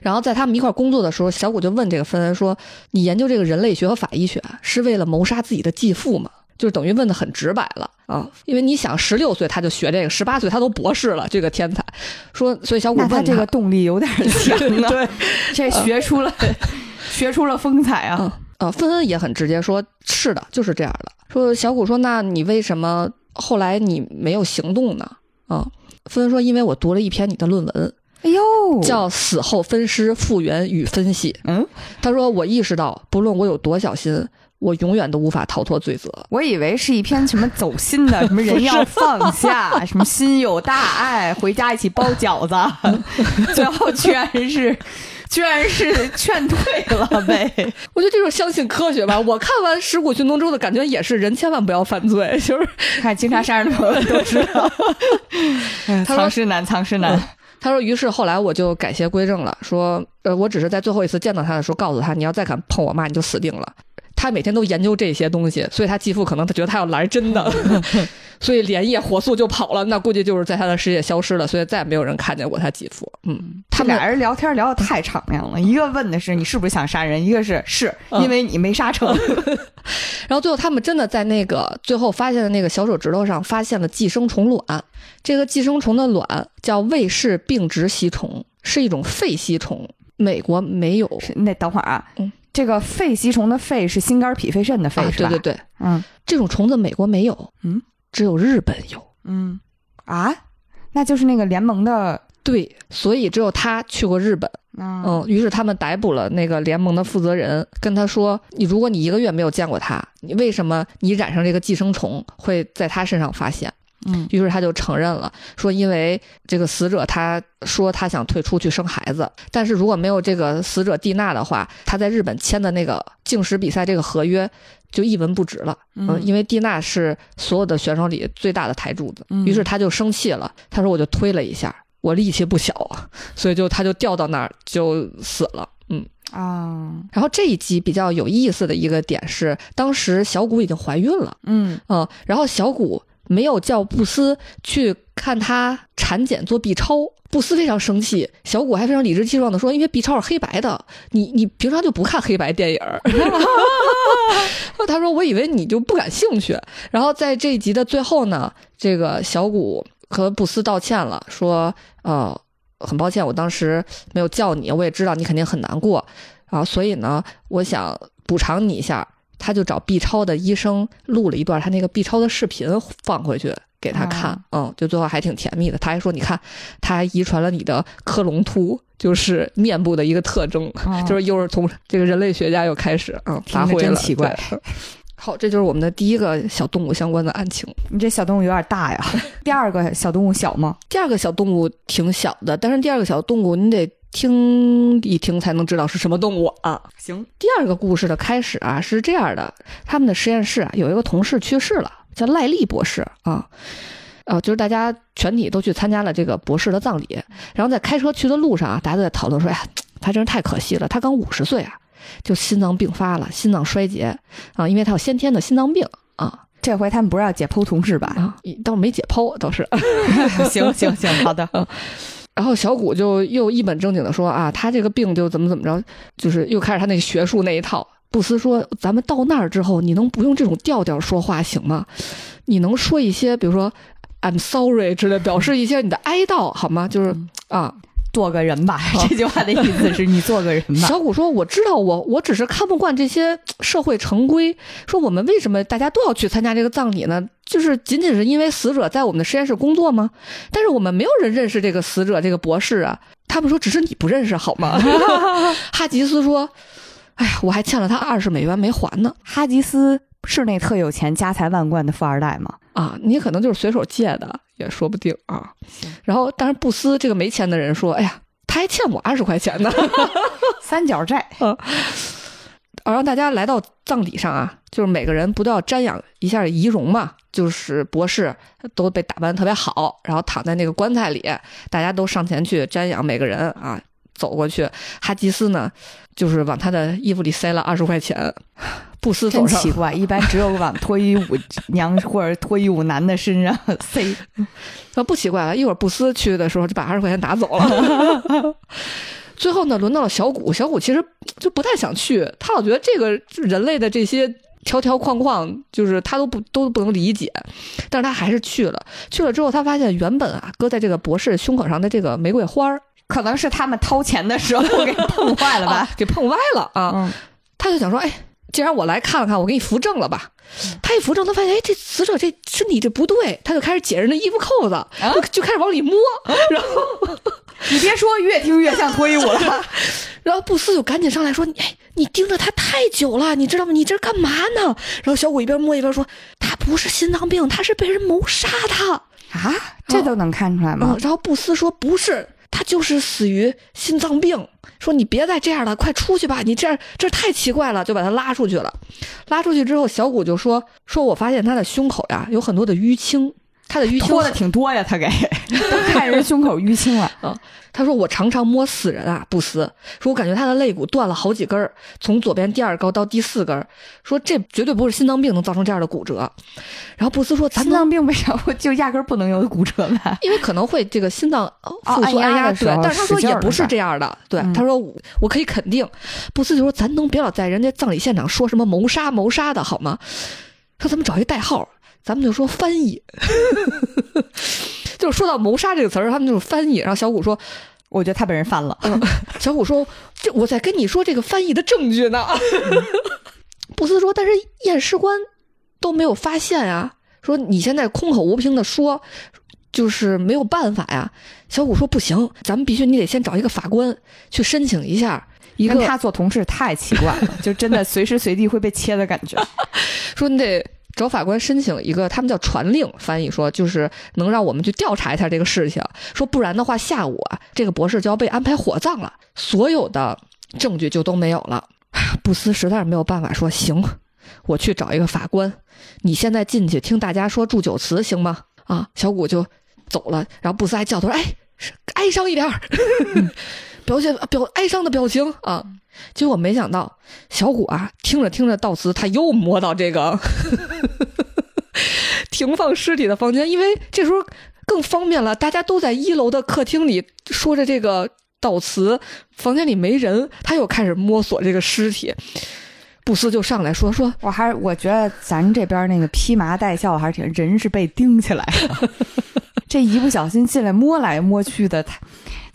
然后在他们一块工作的时候，小谷就问这个芬恩说：“你研究这个人类学和法医学是为了谋杀自己的继父吗？”就是等于问的很直白了啊，因为你想，十六岁他就学这个，十八岁他都博士了，这个天才。说，所以小谷问他这个动力有点强啊，对，这学出了 学出了风采啊。呃，芬恩也很直接，说是的，就是这样的。说小谷说，那你为什么后来你没有行动呢？啊，芬芬说，因为我读了一篇你的论文，哎呦，叫死后分尸、复原与分析。嗯，他说我意识到，不论我有多小心。我永远都无法逃脱罪责。我以为是一篇什么走心的，什么人要放下，什么心有大爱，回家一起包饺子，最后居然是，居然是劝退了呗。我觉得这种相信科学吧。我看完《尸骨寻踪》之后的感觉也是，人千万不要犯罪。就是看经常杀人的朋友都知道，藏尸男，藏尸男。他说，于是后来我就改邪归正了，说，呃，我只是在最后一次见到他的时候，告诉他，你要再敢碰我妈，你就死定了。他每天都研究这些东西，所以他继父可能他觉得他要来真的，所以连夜火速就跑了。那估计就是在他的世界消失了，所以再也没有人看见过他继父。嗯，他们俩人聊天聊的太敞亮了，一个问的是你是不是想杀人，一个是是因为你没杀成。然后最后他们真的在那个最后发现的那个小手指头上发现了寄生虫卵，这个寄生虫的卵叫卫氏病殖吸虫，是一种肺吸虫，美国没有。那等会儿啊，嗯。这个肺吸虫的肺是心肝脾肺肾的肺是吧？对对对，嗯，这种虫子美国没有，嗯，只有日本有，嗯，啊，那就是那个联盟的，对，所以只有他去过日本，嗯，于是他们逮捕了那个联盟的负责人，跟他说，你如果你一个月没有见过他，你为什么你染上这个寄生虫会在他身上发现？嗯，于是他就承认了，说因为这个死者他说他想退出去生孩子，但是如果没有这个死者蒂娜的话，他在日本签的那个竞食比赛这个合约就一文不值了。嗯，因为蒂娜是所有的选手里最大的台柱子，于是他就生气了，他说我就推了一下，我力气不小啊，所以就他就掉到那儿就死了。嗯啊，然后这一集比较有意思的一个点是，当时小谷已经怀孕了。嗯嗯，然后小谷。没有叫布斯去看他产检做 B 超，布斯非常生气，小谷还非常理直气壮的说：“因为 B 超是黑白的，你你平常就不看黑白电影。”他说：“我以为你就不感兴趣。”然后在这一集的最后呢，这个小谷和布斯道歉了，说：“呃，很抱歉，我当时没有叫你，我也知道你肯定很难过啊，所以呢，我想补偿你一下。”他就找 B 超的医生录了一段他那个 B 超的视频放回去给他看，嗯，就最后还挺甜蜜的。他还说：“你看，他还遗传了你的克隆突，就是面部的一个特征，就是又是从这个人类学家又开始嗯发挥了。”真奇怪。好，这就是我们的第一个小动物相关的案情。你这小动物有点大呀。第二个小动物小吗？第二个小动物挺小的，但是第二个小动物你得。听一听才能知道是什么动物啊！行，第二个故事的开始啊是这样的：他们的实验室啊有一个同事去世了，叫赖利博士啊，呃，就是大家全体都去参加了这个博士的葬礼，然后在开车去的路上啊，大家都在讨论说：“哎呀，他真是太可惜了，他刚五十岁啊，就心脏病发了，心脏衰竭啊，因为他有先天的心脏病啊。”这回他们不是要解剖同事吧？啊，倒没解剖，倒是。行行行，好的。然后小谷就又一本正经的说啊，他这个病就怎么怎么着，就是又开始他那学术那一套。布斯说，咱们到那儿之后，你能不用这种调调说话行吗？你能说一些，比如说 I'm sorry 之类，表示一些你的哀悼好吗？就是啊。做个人吧，这句话的意思是 你做个人吧。小谷说：“我知道，我我只是看不惯这些 社会成规。说我们为什么大家都要去参加这个葬礼呢？就是仅仅是因为死者在我们的实验室工作吗？但是我们没有人认识这个死者这个博士啊。他们说只是你不认识好吗？” 哈吉斯说：“哎呀，我还欠了他二十美元没还呢。”哈吉斯是那特有钱、家财万贯的富二代吗？啊，你可能就是随手借的。也说不定啊，然后但是布斯这个没钱的人说：“哎呀，他还欠我二十块钱呢，三角债。”嗯，而让大家来到葬礼上啊，就是每个人不都要瞻仰一下仪容嘛？就是博士都被打扮特别好，然后躺在那个棺材里，大家都上前去瞻仰每个人啊，走过去，哈吉斯呢，就是往他的衣服里塞了二十块钱。布斯走上真奇怪，一般只有往脱衣舞娘 或者脱衣舞男的身上塞。那不奇怪了，一会儿布斯去的时候就把二十块钱拿走了。最后呢，轮到了小谷，小谷其实就不太想去，他老觉得这个人类的这些条条框框，就是他都不都不能理解，但是他还是去了。去了之后，他发现原本啊搁在这个博士胸口上的这个玫瑰花儿，可能是他们掏钱的时候给碰坏了吧 啊？给碰歪了啊！嗯，他就想说，哎，既然我来看了看，我给你扶正了吧。他一扶正，他发现，哎，这死者这身体这不对，他就开始解人的衣服扣子，就就开始往里摸，然后。你别说，越听越像脱衣舞了。然后布斯就赶紧上来说：“哎，你盯着他太久了，你知道吗？你这是干嘛呢？”然后小五一边摸一边说：“他不是心脏病，他是被人谋杀的啊！这都能看出来吗？”然后布斯说：“不是，他就是死于心脏病。”说：“你别再这样了，快出去吧！你这样这太奇怪了。”就把他拉出去了。拉出去之后，小谷就说：“说我发现他的胸口呀有很多的淤青。”他的淤青脱的挺多呀，他给 都看人胸口淤青了 嗯。他说我常常摸死人啊，布斯说，我感觉他的肋骨断了好几根儿，从左边第二高到第四根。说这绝对不是心脏病能造成这样的骨折。然后布斯说咱，心脏病为啥就压根儿不能有骨折呢？因为可能会这个心脏复苏按压对，但是他说也不是这样的。对，他说我可以肯定。布斯就说，咱能别老在人家葬礼现场说什么谋杀谋杀的好吗？说咱们找一代号。咱们就说翻译，就是说到谋杀这个词儿，他们就是翻译。然后小谷说：“我觉得他被人翻了。嗯”小谷说：“这我在跟你说这个翻译的证据呢。”布斯说：“但是验尸官都没有发现啊。”说：“你现在空口无凭的说，就是没有办法呀。”小谷说：“不行，咱们必须你得先找一个法官去申请一下。”一个他做同事太奇怪了，就真的随时随地会被切的感觉。说你得。找法官申请一个，他们叫传令，翻译说就是能让我们去调查一下这个事情。说不然的话，下午啊，这个博士就要被安排火葬了，所有的证据就都没有了。布斯实在是没有办法，说行，我去找一个法官，你现在进去听大家说祝酒词行吗？啊，小谷就走了，然后布斯还叫他说：“哎，哀伤一点表现表哀伤的表情啊。”结果没想到，小谷啊，听着听着悼词，他又摸到这个 停放尸体的房间，因为这时候更方便了，大家都在一楼的客厅里说着这个悼词，房间里没人，他又开始摸索这个尸体。布斯就上来说：“说我还是我觉得咱这边那个披麻戴孝还是挺，人是被钉起来的，这一不小心进来摸来摸去的，他。”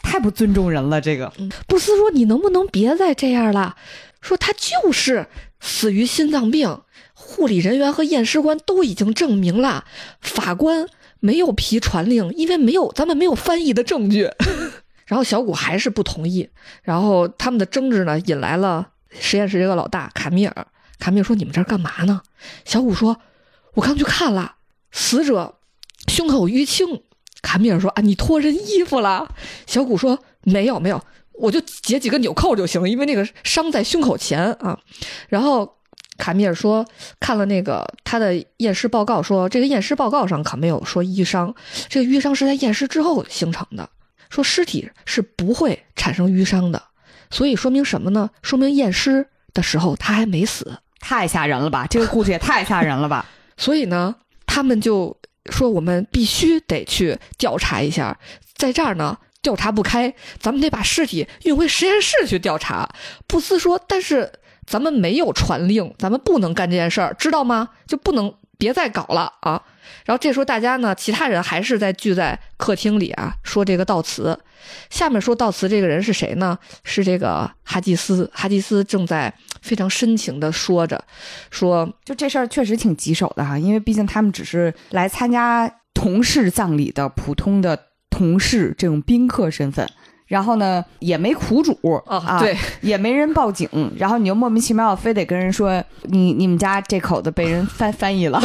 太不尊重人了，这个布斯说：“你能不能别再这样了？说他就是死于心脏病，护理人员和验尸官都已经证明了，法官没有批传令，因为没有咱们没有翻译的证据。”然后小谷还是不同意，然后他们的争执呢，引来了实验室这个老大卡米尔。卡米尔说：“你们这干嘛呢？”小谷说：“我刚去看了，死者胸口淤青。”卡米尔说：“啊，你脱人衣服了？”小谷说：“没有，没有，我就解几个纽扣就行，因为那个伤在胸口前啊。”然后卡米尔说：“看了那个他的验尸报告，说这个验尸报告上可没有说淤伤，这个淤伤是在验尸之后形成的。说尸体是不会产生淤伤的，所以说明什么呢？说明验尸的时候他还没死。太吓人了吧？这个故事也太吓人了吧？所以呢，他们就。”说我们必须得去调查一下，在这儿呢调查不开，咱们得把尸体运回实验室去调查。布斯说：“但是咱们没有传令，咱们不能干这件事儿，知道吗？就不能别再搞了啊！”然后这时候大家呢，其他人还是在聚在客厅里啊，说这个悼词。下面说悼词这个人是谁呢？是这个哈基斯。哈基斯正在非常深情的说着，说就这事儿确实挺棘手的哈，因为毕竟他们只是来参加同事葬礼的普通的同事这种宾客身份。然后呢，也没苦主啊，对，也没人报警，然后你又莫名其妙非得跟人说你你们家这口子被人翻翻译了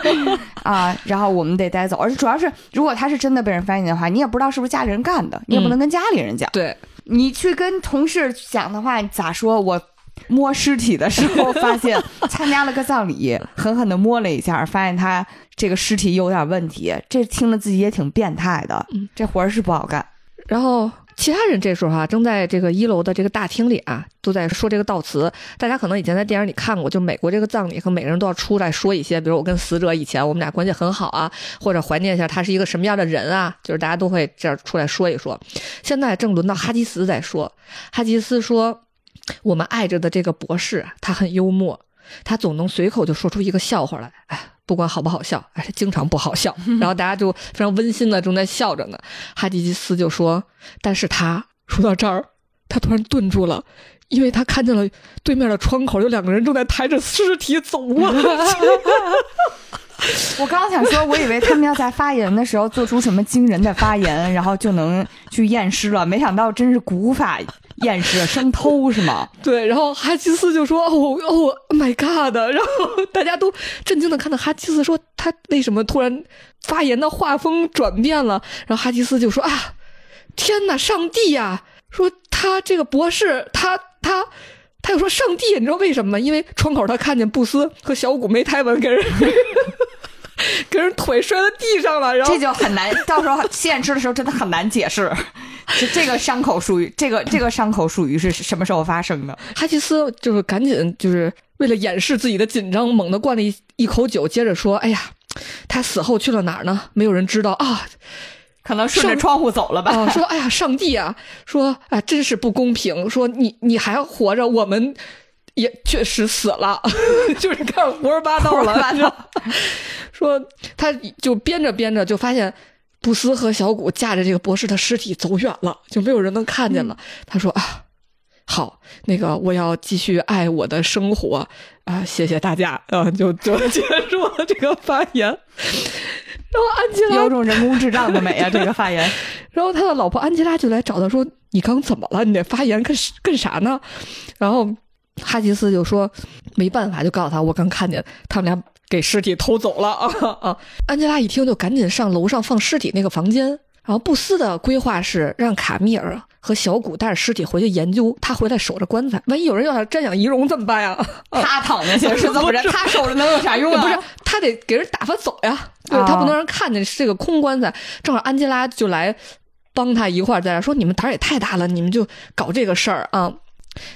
啊，然后我们得带走，而且主要是如果他是真的被人翻译的话，你也不知道是不是家里人干的，你也不能跟家里人讲，对你去跟同事讲的话，咋说？我摸尸体的时候发现 参加了个葬礼，狠狠的摸了一下，发现他这个尸体有点问题，这听了自己也挺变态的，这活儿是不好干，然后。其他人这时候啊，正在这个一楼的这个大厅里啊，都在说这个悼词。大家可能以前在电影里看过，就美国这个葬礼，和每个人都要出来说一些，比如我跟死者以前我们俩关系很好啊，或者怀念一下他是一个什么样的人啊，就是大家都会这样出来说一说。现在正轮到哈吉斯在说，哈吉斯说，我们爱着的这个博士，他很幽默，他总能随口就说出一个笑话来，哎。不管好不好笑，而且经常不好笑，然后大家就非常温馨的正在笑着呢。哈迪吉斯就说：“但是他说到这儿，他突然顿住了，因为他看见了对面的窗口有两个人正在抬着尸体走过来。我刚刚想说，我以为他们要在发言的时候做出什么惊人的发言，然后就能去验尸了，没想到真是古法。”验尸生偷是吗？对，然后哈基斯就说：“哦哦，My God！” 然后大家都震惊的看到哈基斯说：“他为什么突然发言的画风转变了？”然后哈基斯就说：“啊，天哪，上帝呀！说他这个博士，他他他又说上帝，你知道为什么吗？因为窗口他看见布斯和小谷没抬文，给人 给人腿摔在地上了。然后这就很难，到时候现吃的时候真的很难解释。”就这个伤口属于这个这个伤口属于是什么时候发生的？哈奇斯就是赶紧就是为了掩饰自己的紧张，猛地灌了一一口酒，接着说：“哎呀，他死后去了哪儿呢？没有人知道啊，可能顺着窗户走了吧。”说：“ 哎呀，上帝啊！说啊，真是不公平！说你你还活着，我们也确实死了，就是开始胡说八道了。说他就编着编着就发现。”布斯和小谷架着这个博士的尸体走远了，就没有人能看见了。他说：“啊，好，那个我要继续爱我的生活啊，谢谢大家啊，就就结束了这个发言。”然后安吉拉有种人工智障的美啊，这个发言。然后他的老婆安吉拉就来找他说：“你刚怎么了？你这发言干干啥呢？”然后哈吉斯就说：“没办法，就告诉他我刚看见他们俩。”给尸体偷走了啊啊！安吉拉一听就赶紧上楼上放尸体那个房间。然后布斯的规划是让卡米尔和小谷带着尸体回去研究，他回来守着棺材。万一有人要他瞻仰遗容怎么办呀？他躺下去是怎么着？他守着能有啥用啊？不是，他得给人打发走呀。对他不能让人看见是这个空棺材。正好安吉拉就来帮他一块儿在这说：“你们胆儿也太大了，你们就搞这个事儿啊！”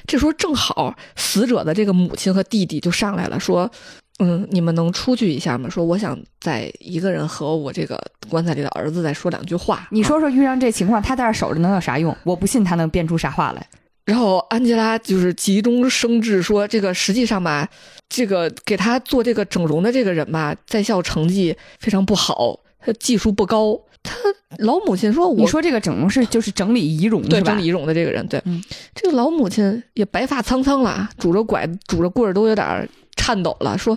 这时候正好死者的这个母亲和弟弟就上来了，说。嗯，你们能出去一下吗？说我想在一个人和我这个棺材里的儿子再说两句话。你说说遇上这情况，他在这守着能有啥用？我不信他能编出啥话来。然后安吉拉就是急中生智说：“这个实际上吧，这个给他做这个整容的这个人吧，在校成绩非常不好，他技术不高。他老母亲说，你说这个整容是就是整理仪容对整理仪容的这个人，对，这个老母亲也白发苍苍了，拄着拐拄着棍儿都有点。”颤抖了，说：“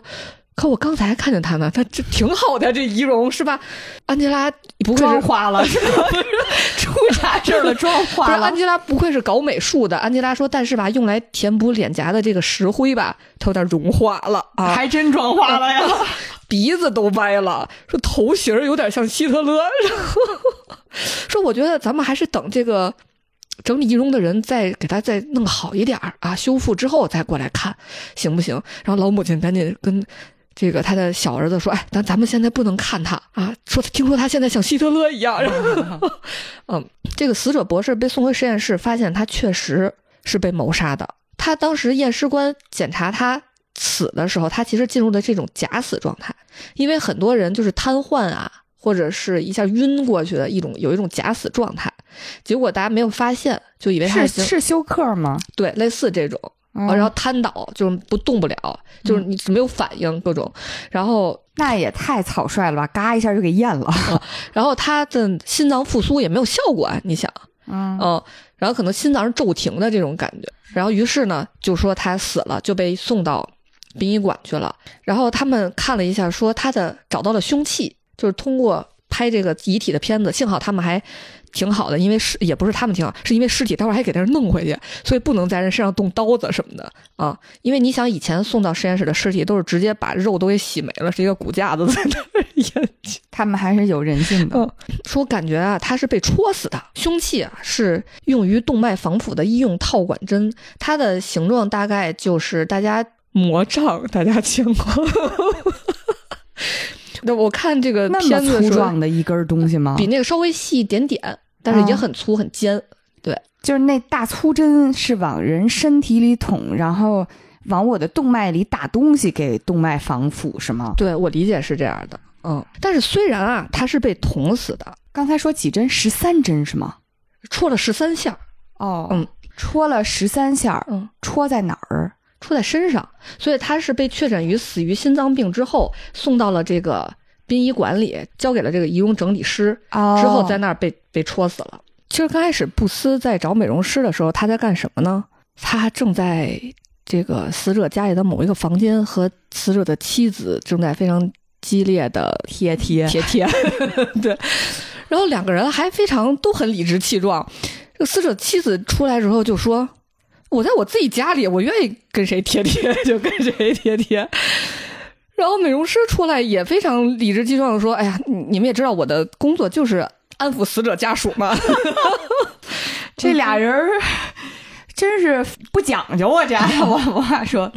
可我刚才看见他呢，他这挺好的，这仪容是吧？”安吉拉不会是花了，是吧？出啥事了？妆花了？安吉拉不愧是搞美术的。安吉拉说：“但是吧，用来填补脸颊的这个石灰吧，它有点融化了啊，还真妆花了呀！鼻子都歪了，说头型有点像希特勒，然 后说我觉得咱们还是等这个。”整理仪容的人再给他再弄好一点啊，修复之后再过来看，行不行？然后老母亲赶紧跟这个他的小儿子说：“哎，咱咱们现在不能看他啊，说听说他现在像希特勒一样。”嗯，这个死者博士被送回实验室，发现他确实是被谋杀的。他当时验尸官检查他死的时候，他其实进入的这种假死状态，因为很多人就是瘫痪啊。或者是一下晕过去的一种，有一种假死状态，结果大家没有发现，就以为是是休克吗？对，类似这种，然后瘫倒，就是不动不了，就是你没有反应，各种，然后那也太草率了吧，嘎一下就给咽了，然后他的心脏复苏也没有效果啊，你想，嗯，然后可能心脏是骤停的这种感觉，然后于是呢，就说他死了，就被送到殡仪馆去了，然后他们看了一下，说他的找到了凶器。就是通过拍这个遗体的片子，幸好他们还挺好的，因为尸也不是他们挺好，是因为尸体待会儿还给他弄回去，所以不能在人身上动刀子什么的啊。因为你想，以前送到实验室的尸体都是直接把肉都给洗没了，是一个骨架子在那儿。他们还是有人性的。说感觉啊，他是被戳死的，凶器啊是用于动脉防腐的医用套管针，它的形状大概就是大家魔杖，大家见过。那我看这个片子粗壮的一根东西吗？比那个稍微细一点点，但是也很粗很尖，对，就是那大粗针是往人身体里捅，然后往我的动脉里打东西，给动脉防腐是吗？对我理解是这样的。嗯，但是虽然啊，他是被捅死的，刚才说几针？十三针是吗？戳了十三下，哦，嗯，戳了十三下，嗯，戳在哪儿？戳在身上，所以他是被确诊于死于心脏病之后，送到了这个殡仪馆里，交给了这个仪容整理师，哦之后在那儿被被戳死了。其实刚开始布斯在找美容师的时候，他在干什么呢？他正在这个死者家里的某一个房间和死者的妻子正在非常激烈的贴贴贴贴，对，然后两个人还非常都很理直气壮。这个死者妻子出来之后就说：“我在我自己家里，我愿意跟谁贴贴 就跟谁贴贴。”然后美容师出来也非常理直气壮的说：“哎呀，你你们也知道我的工作就是安抚死者家属嘛。这俩人儿真是不讲究啊！这我我话说，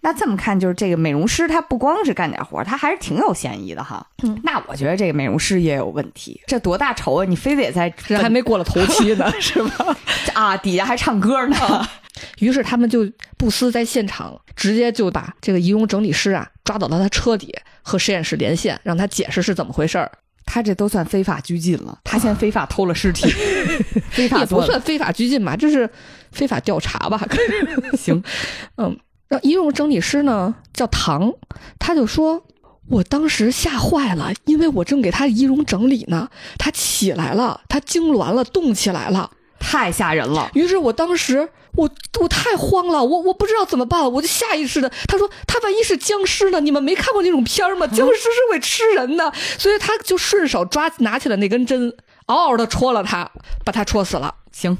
那这么看，就是这个美容师他不光是干点活儿，他还是挺有嫌疑的哈。嗯那我觉得这个美容师也有问题，这多大仇啊！你非得在这还没过了头七呢，是吧？啊底下还唱歌呢。于是他们就布斯在现场直接就把这个仪容整理师啊抓到了他车底，和实验室连线，让他解释是怎么回事儿。他这都算非法拘禁了，他先非法偷了尸体，非法也不算非法拘禁吧，这是非法调查吧？行。嗯，那仪容整理师呢叫唐，他就说。我当时吓坏了，因为我正给他仪容整理呢，他起来了，他痉挛了，动起来了。太吓人了。于是我当时我我太慌了，我我不知道怎么办，我就下意识的他说他万一是僵尸呢？你们没看过那种片儿吗？僵尸是会吃人的，所以他就顺手抓拿起了那根针，嗷嗷的戳了他，把他戳死了行，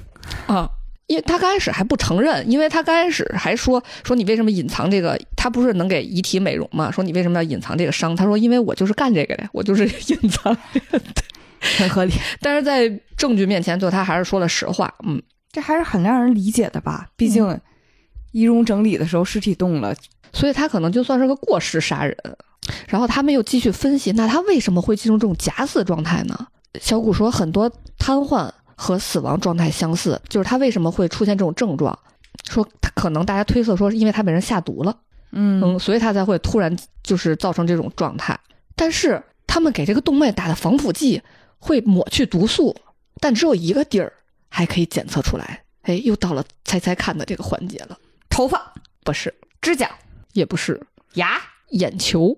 啊。因为他刚开始还不承认，因为他刚开始还说说你为什么隐藏这个？他不是能给遗体美容吗？说你为什么要隐藏这个伤？他说因为我就是干这个的，我就是隐藏。很合理。但是在证据面前，最后他还是说了实话。嗯，这还是很让人理解的吧？毕竟仪容整理的时候尸体动了，所以他可能就算是个过失杀人。然后他们又继续分析，那他为什么会进入这种假死状态呢？小谷说，很多瘫痪和死亡状态相似，就是他为什么会出现这种症状？说他可能大家推测说是因为他被人下毒了，嗯嗯，所以他才会突然就是造成这种状态。但是他们给这个动脉打的防腐剂会抹去毒素，但只有一个地儿还可以检测出来。哎，又到了猜猜看的这个环节了，头发、不是，指甲、也不是，牙眼球。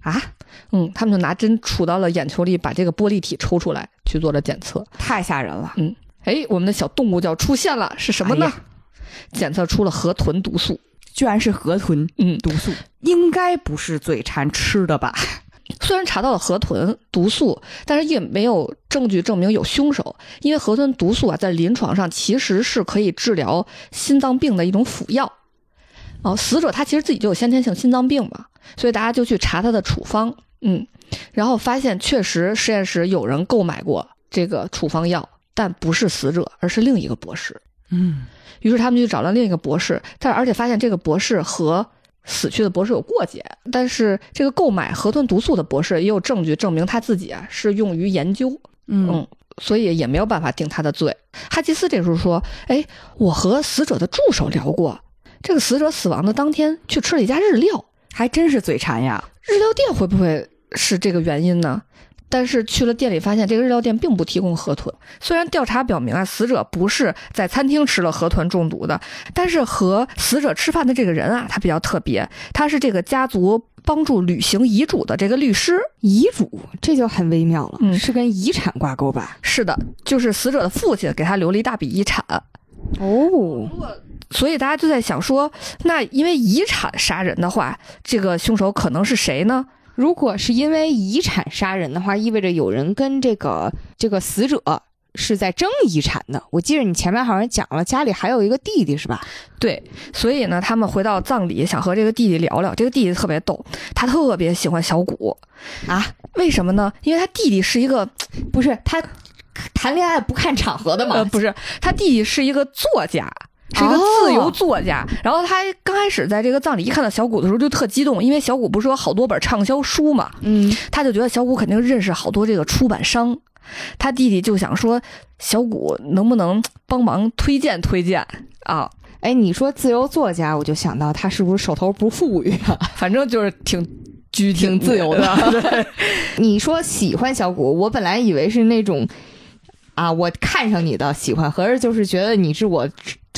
啊，嗯，他们就拿针杵到了眼球里，把这个玻璃体抽出来去做了检测。太吓人了。嗯哎，我们的小动物就要出现了，是什么呢？哎检测出了河豚毒素。居然是河豚嗯，毒素，应该不是嘴馋吃的吧？虽然查到了河豚毒素，但是也没有证据证明有凶手。因为河豚毒素啊，在临床上其实是可以治疗心脏病的一种辅药。哦，死者他其实自己就有先天性心脏病嘛，所以大家就去查他的处方，嗯，然后发现确实实验室有人购买过这个处方药，但不是死者，而是另一个博士。嗯，于是他们就找了另一个博士，但而且发现这个博士和死去的博士有过节，但是这个购买河豚毒素的博士也有证据证明他自己啊是用于研究，嗯嗯，所以也没有办法定他的罪。哈吉斯这时候说：“哎，我和死者的助手聊过，这个死者死亡的当天去吃了一家日料，还真是嘴馋呀。日料店会不会是这个原因呢？但是去了店里，发现这个日料店并不提供河豚。虽然调查表明啊，死者不是在餐厅吃了河豚中毒的，但是和死者吃饭的这个人啊，他比较特别，他是这个家族帮助履行遗嘱的这个律师。遗嘱这就很微妙了，嗯是跟遗产挂钩吧？是的，就是死者的父亲给他留了一大笔遗产。哦，所以大家就在想说，那因为遗产杀人的话，这个凶手可能是谁呢？如果是因为遗产杀人的话，意味着有人跟这个这个死者是在争遗产的。我记得你前面好像讲了，家里还有一个弟弟是吧？对，所以呢，他们回到葬礼，想和这个弟弟聊聊。这个弟弟特别逗，他特别喜欢小谷啊？为什么呢？因为他弟弟是一个，不是他谈恋爱不看场合的吗？呃，不是，他弟弟是一个作家。是一个自由作家，哦、然后他刚开始在这个葬礼一看到小谷的时候就特激动，因为小谷不是有好多本畅销书嘛，嗯，他就觉得小谷肯定认识好多这个出版商，他弟弟就想说，小谷能不能帮忙推荐推荐啊？哎，你说自由作家，我就想到他是不是手头不富裕啊？反正就是挺居挺自由的。对，你说喜欢小谷，我本来以为是那种啊，我看上你的喜欢，合着就是觉得你是我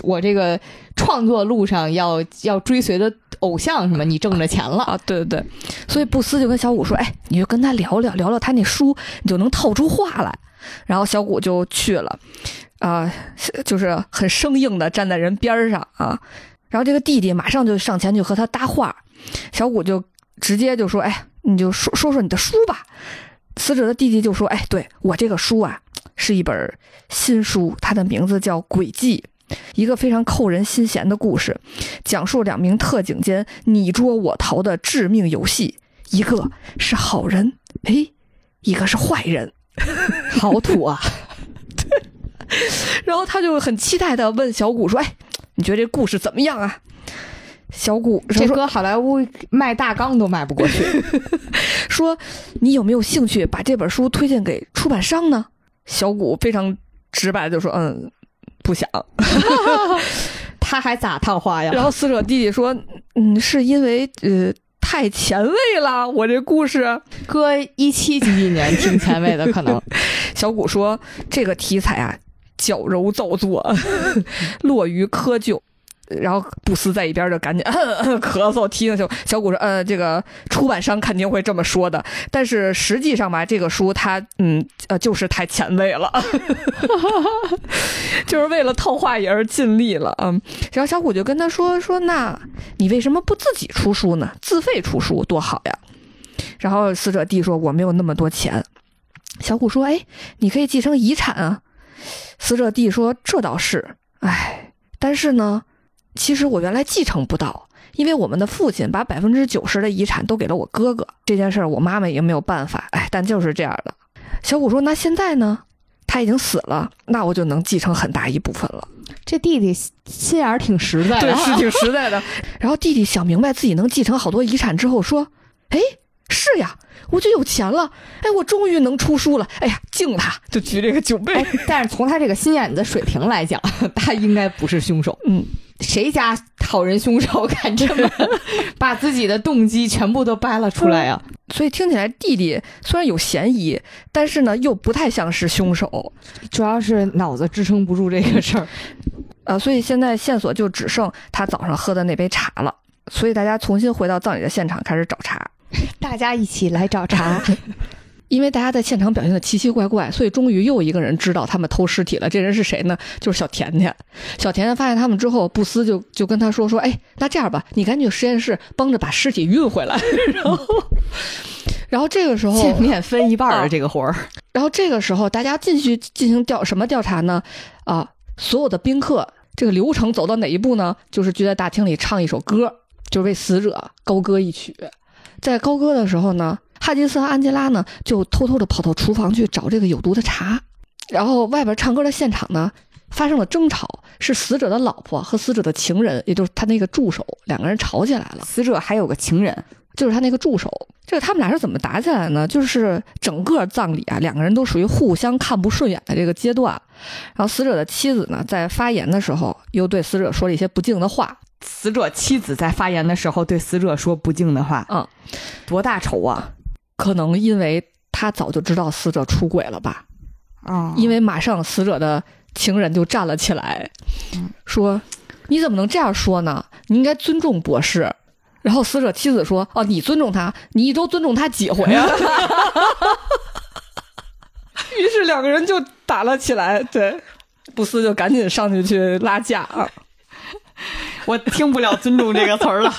我这个创作路上要要追随的偶像，什么？你挣着钱了啊？对对对，所以布斯就跟小谷说：“哎，你就跟他聊聊聊聊他那书，你就能套出话来。”然后小谷就去了。啊，就是很生硬的站在人边上啊，然后这个弟弟马上就上前去和他搭话，小谷就直接就说：“哎，你就说说说你的书吧。”死者的弟弟就说：“哎，对我这个书啊，是一本新书，它的名字叫《诡计》，一个非常扣人心弦的故事，讲述两名特警间你捉我逃的致命游戏，一个是好人，哎，一个是坏人，好土啊。”然后他就很期待的问小谷说：“哎，你觉得这故事怎么样啊？”小谷这搁好莱坞卖大纲都卖不过去，说：“你有没有兴趣把这本书推荐给出版商呢？”小谷非常直白的就说：“嗯，不想。”他还咋套话呀？然后死者弟弟说：“嗯，是因为呃太前卫了，我这故事搁一七几几年挺前卫的可能。”小谷说：“这个题材啊。”矫揉造作，落于窠臼，然后布斯在一边就赶紧 咳嗽，提醒小小谷说：“呃，这个出版商肯定会这么说的，但是实际上吧，这个书它，嗯，呃，就是太前卫了，就是为了套话也是尽力了，嗯。”然后小谷就跟他说：“说那你为什么不自己出书呢？自费出书多好呀。”然后死者弟说：“我没有那么多钱。”小谷说：“哎，你可以继承遗产啊。”死者弟说：“这倒是，哎，但是呢，其实我原来继承不到，因为我们的父亲把百分之九十的遗产都给了我哥哥。这件事儿我妈妈也没有办法，哎，但就是这样的。”小谷说：“那现在呢？他已经死了，那我就能继承很大一部分了。”这弟弟心眼儿挺实在，对，是挺实在的。然后弟弟想明白自己能继承好多遗产之后说：“哎。”是呀，我就有钱了，哎，我终于能出书了，哎呀，敬他，就举这个酒杯。但是从他这个心眼子水平来讲，他应该不是凶手。嗯，谁家好人凶手敢这么 把自己的动机全部都掰了出来呀？所以听起来弟弟虽然有嫌疑，但是呢又不太像是凶手，主要是脑子支撑不住这个事儿。呃，所以现在线索就只剩他早上喝的那杯茶了。所以大家重新回到葬礼的现场，开始找茬。大家一起来找茬，因为大家在现场表现的奇奇怪怪，所以终于又一个人知道他们偷尸体了。这人是谁呢？就是小甜甜。小甜甜发现他们之后，布斯就就跟他说说：“哎，那这样吧，你赶紧去实验室帮着把尸体运回来。”然后，然后这个时候见面分一半儿这个活儿。然后这个时候大家进去进行调什么调查呢？啊，所有的宾客这个流程走到哪一步呢？就是聚在大厅里唱一首歌，就是为死者高歌一曲。在高歌的时候呢，哈吉斯和安吉拉呢就偷偷的跑到厨房去找这个有毒的茶，然后外边唱歌的现场呢发生了争吵，是死者的老婆和死者的情人，也就是他那个助手两个人吵起来了。死者还有个情人，就是他那个助手。这个他们俩是怎么打起来呢？就是整个葬礼啊，两个人都属于互相看不顺眼的这个阶段。然后死者的妻子呢，在发言的时候又对死者说了一些不敬的话。死者妻子在发言的时候对死者说不敬的话，嗯，多大仇啊？可能因为他早就知道死者出轨了吧？啊，因为马上死者的情人就站了起来，说：“你怎么能这样说呢？你应该尊重博士。”然后死者妻子说：“哦，你尊重他？你一周尊重他几回啊？” 于是两个人就打了起来。对，布斯就赶紧上去去拉架啊。我听不了“尊重”这个词儿了。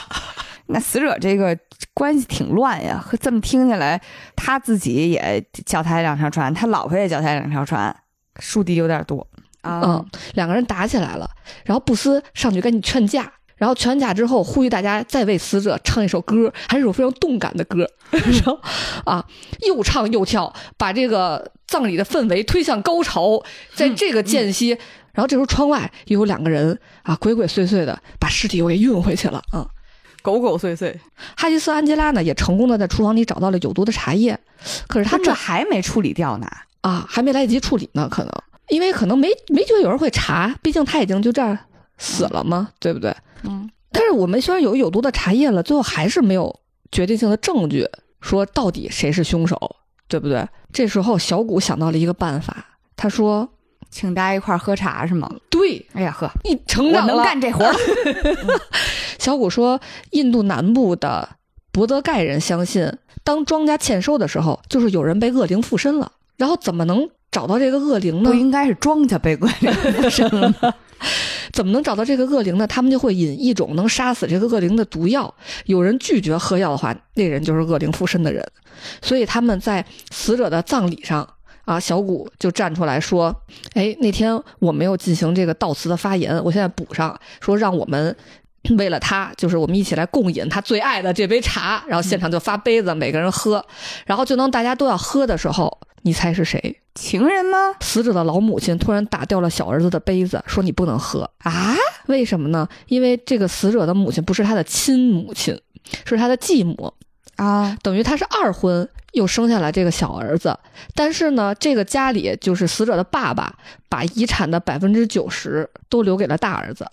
那死者这个关系挺乱呀，和这么听起来，他自己也脚踩两条船，他老婆也脚踩两条船，树敌有点多啊。嗯，两个人打起来了，然后布斯上去赶紧劝架，然后劝架之后呼吁大家再为死者唱一首歌，还是首非常动感的歌。然后啊，又唱又跳，把这个葬礼的氛围推向高潮。在这个间隙。然后这时候窗外又有两个人啊，鬼鬼祟祟的把尸体又给运回去了啊，狗狗碎碎。哈吉斯·安吉拉呢也成功的在厨房里找到了有毒的茶叶，可是他这还没处理掉呢。啊，还没来得及处理呢，可能因为可能没没觉得有人会查，毕竟他已经就这样死了嘛，对不对？嗯，但是我们虽然有有毒的茶叶了，最后还是没有决定性的证据说到底谁是凶手，对不对？这时候小谷想到了一个办法，他说请大家一块儿喝茶是吗？：“对哎呀呵，你成我长了。能干这活儿。小谷说，印度南部的博德盖人相信，当庄稼欠收的时候，就是有人被恶灵附身了。然后怎么能找到这个恶灵呢不？应该是庄稼被恶灵附身了吗？怎么能找到这个恶灵呢？他们就会引一种能杀死这个恶灵的毒药。有人拒绝喝药的话，那人就是恶灵附身的人。所以他们在死者的葬礼上啊，小谷就站出来说：“哎，那天我没有进行这个悼词的发言，我现在补上，说让我们。” 为了他，就是我们一起来共饮他最爱的这杯茶，然后现场就发杯子，每个人喝，然后就当大家都要喝的时候，你猜是谁？情人吗？死者的老母亲突然打掉了小儿子的杯子，说你不能喝。啊，为什么呢？因为这个死者的母亲不是他的亲母亲，是他的继母，啊，等于他是二婚又生下来这个小儿子。但是呢，这个家里就是死者的爸爸把遗产的百分之九十都留给了大儿子，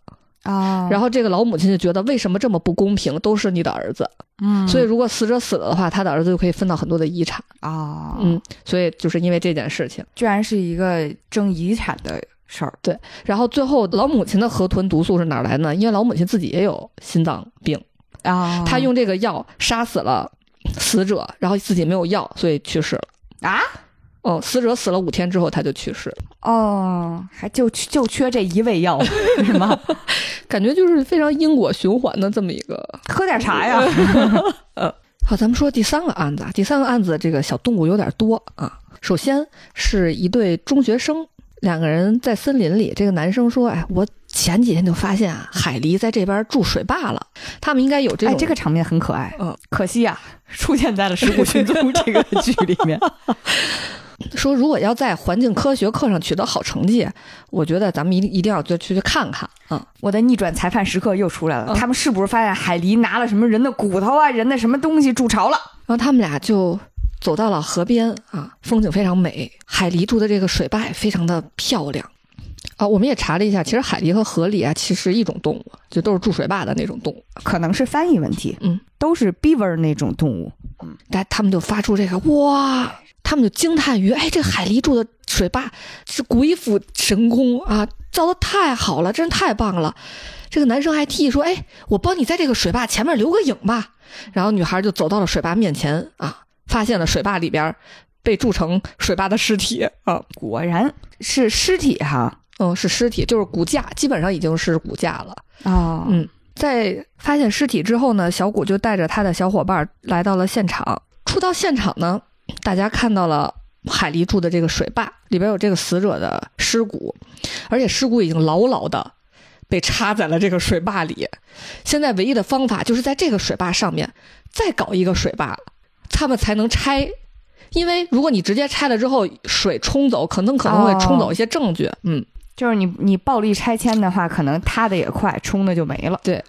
啊，然后这个老母亲就觉得为什么这么不公平，都是你的儿子，嗯，所以如果死者死了的话，他的儿子就可以分到很多的遗产。啊，嗯，所以就是因为这件事情。居然是一个争遗产的事儿对。然后最后老母亲的河豚毒素是哪儿来呢？因为老母亲自己也有心脏病，啊，她用这个药杀死了死者，然后自己没有药，所以去世了。啊，哦，死者死了五天之后，他就去世了。哦，还就就缺这一味药 是吗？感觉就是非常因果循环的这么一个。喝点茶呀。好，咱们说第三个案子啊，第三个案子这个小动物有点多啊。首先是一对中学生，两个人在森林里。这个男生说：“哎，我前几天就发现啊，海狸在这边筑水坝了。他们应该有这哎，这个场面很可爱。嗯，可惜呀、出现在了《食骨寻踪》这个剧里面。说如果要在环境科学课上取得好成绩，我觉得咱们一定一定要就去去看看啊。我的逆转裁判时刻又出来了，嗯他们是不是发现海狸拿了什么人的骨头啊、人的什么东西筑巢了？然后他们俩就走到了河边啊，风景非常美，海狸住的这个水坝也非常的漂亮。啊，我们也查了一下，其实海狸和河狸啊，其实一种动物，就都是住水坝的那种动物。可能是翻译问题，嗯，都是 beaver 那种动物。嗯但他们就发出这个哇，他们就惊叹于，哎，这个海狸住的水坝是鬼斧神工啊，造的太好了，真是太棒了。这个男生还提议说，哎，我帮你在这个水坝前面留个影吧。然后女孩就走到了水坝面前啊，发现了水坝里边被铸成水坝的尸体啊，果然是尸体哈。嗯，是尸体，就是骨架，基本上已经是骨架了。哦，嗯，在发现尸体之后呢，小谷就带着他的小伙伴来到了现场。初到现场呢，大家看到了海狸住的这个水坝，里边有这个死者的尸骨，而且尸骨已经牢牢的被插在了这个水坝里。现在唯一的方法就是在这个水坝上面再搞一个水坝，他们才能拆。因为如果你直接拆了之后，水冲走，可能可能会冲走一些证据。嗯，就是你你暴力拆迁的话，可能塌的也快，冲的就没了。对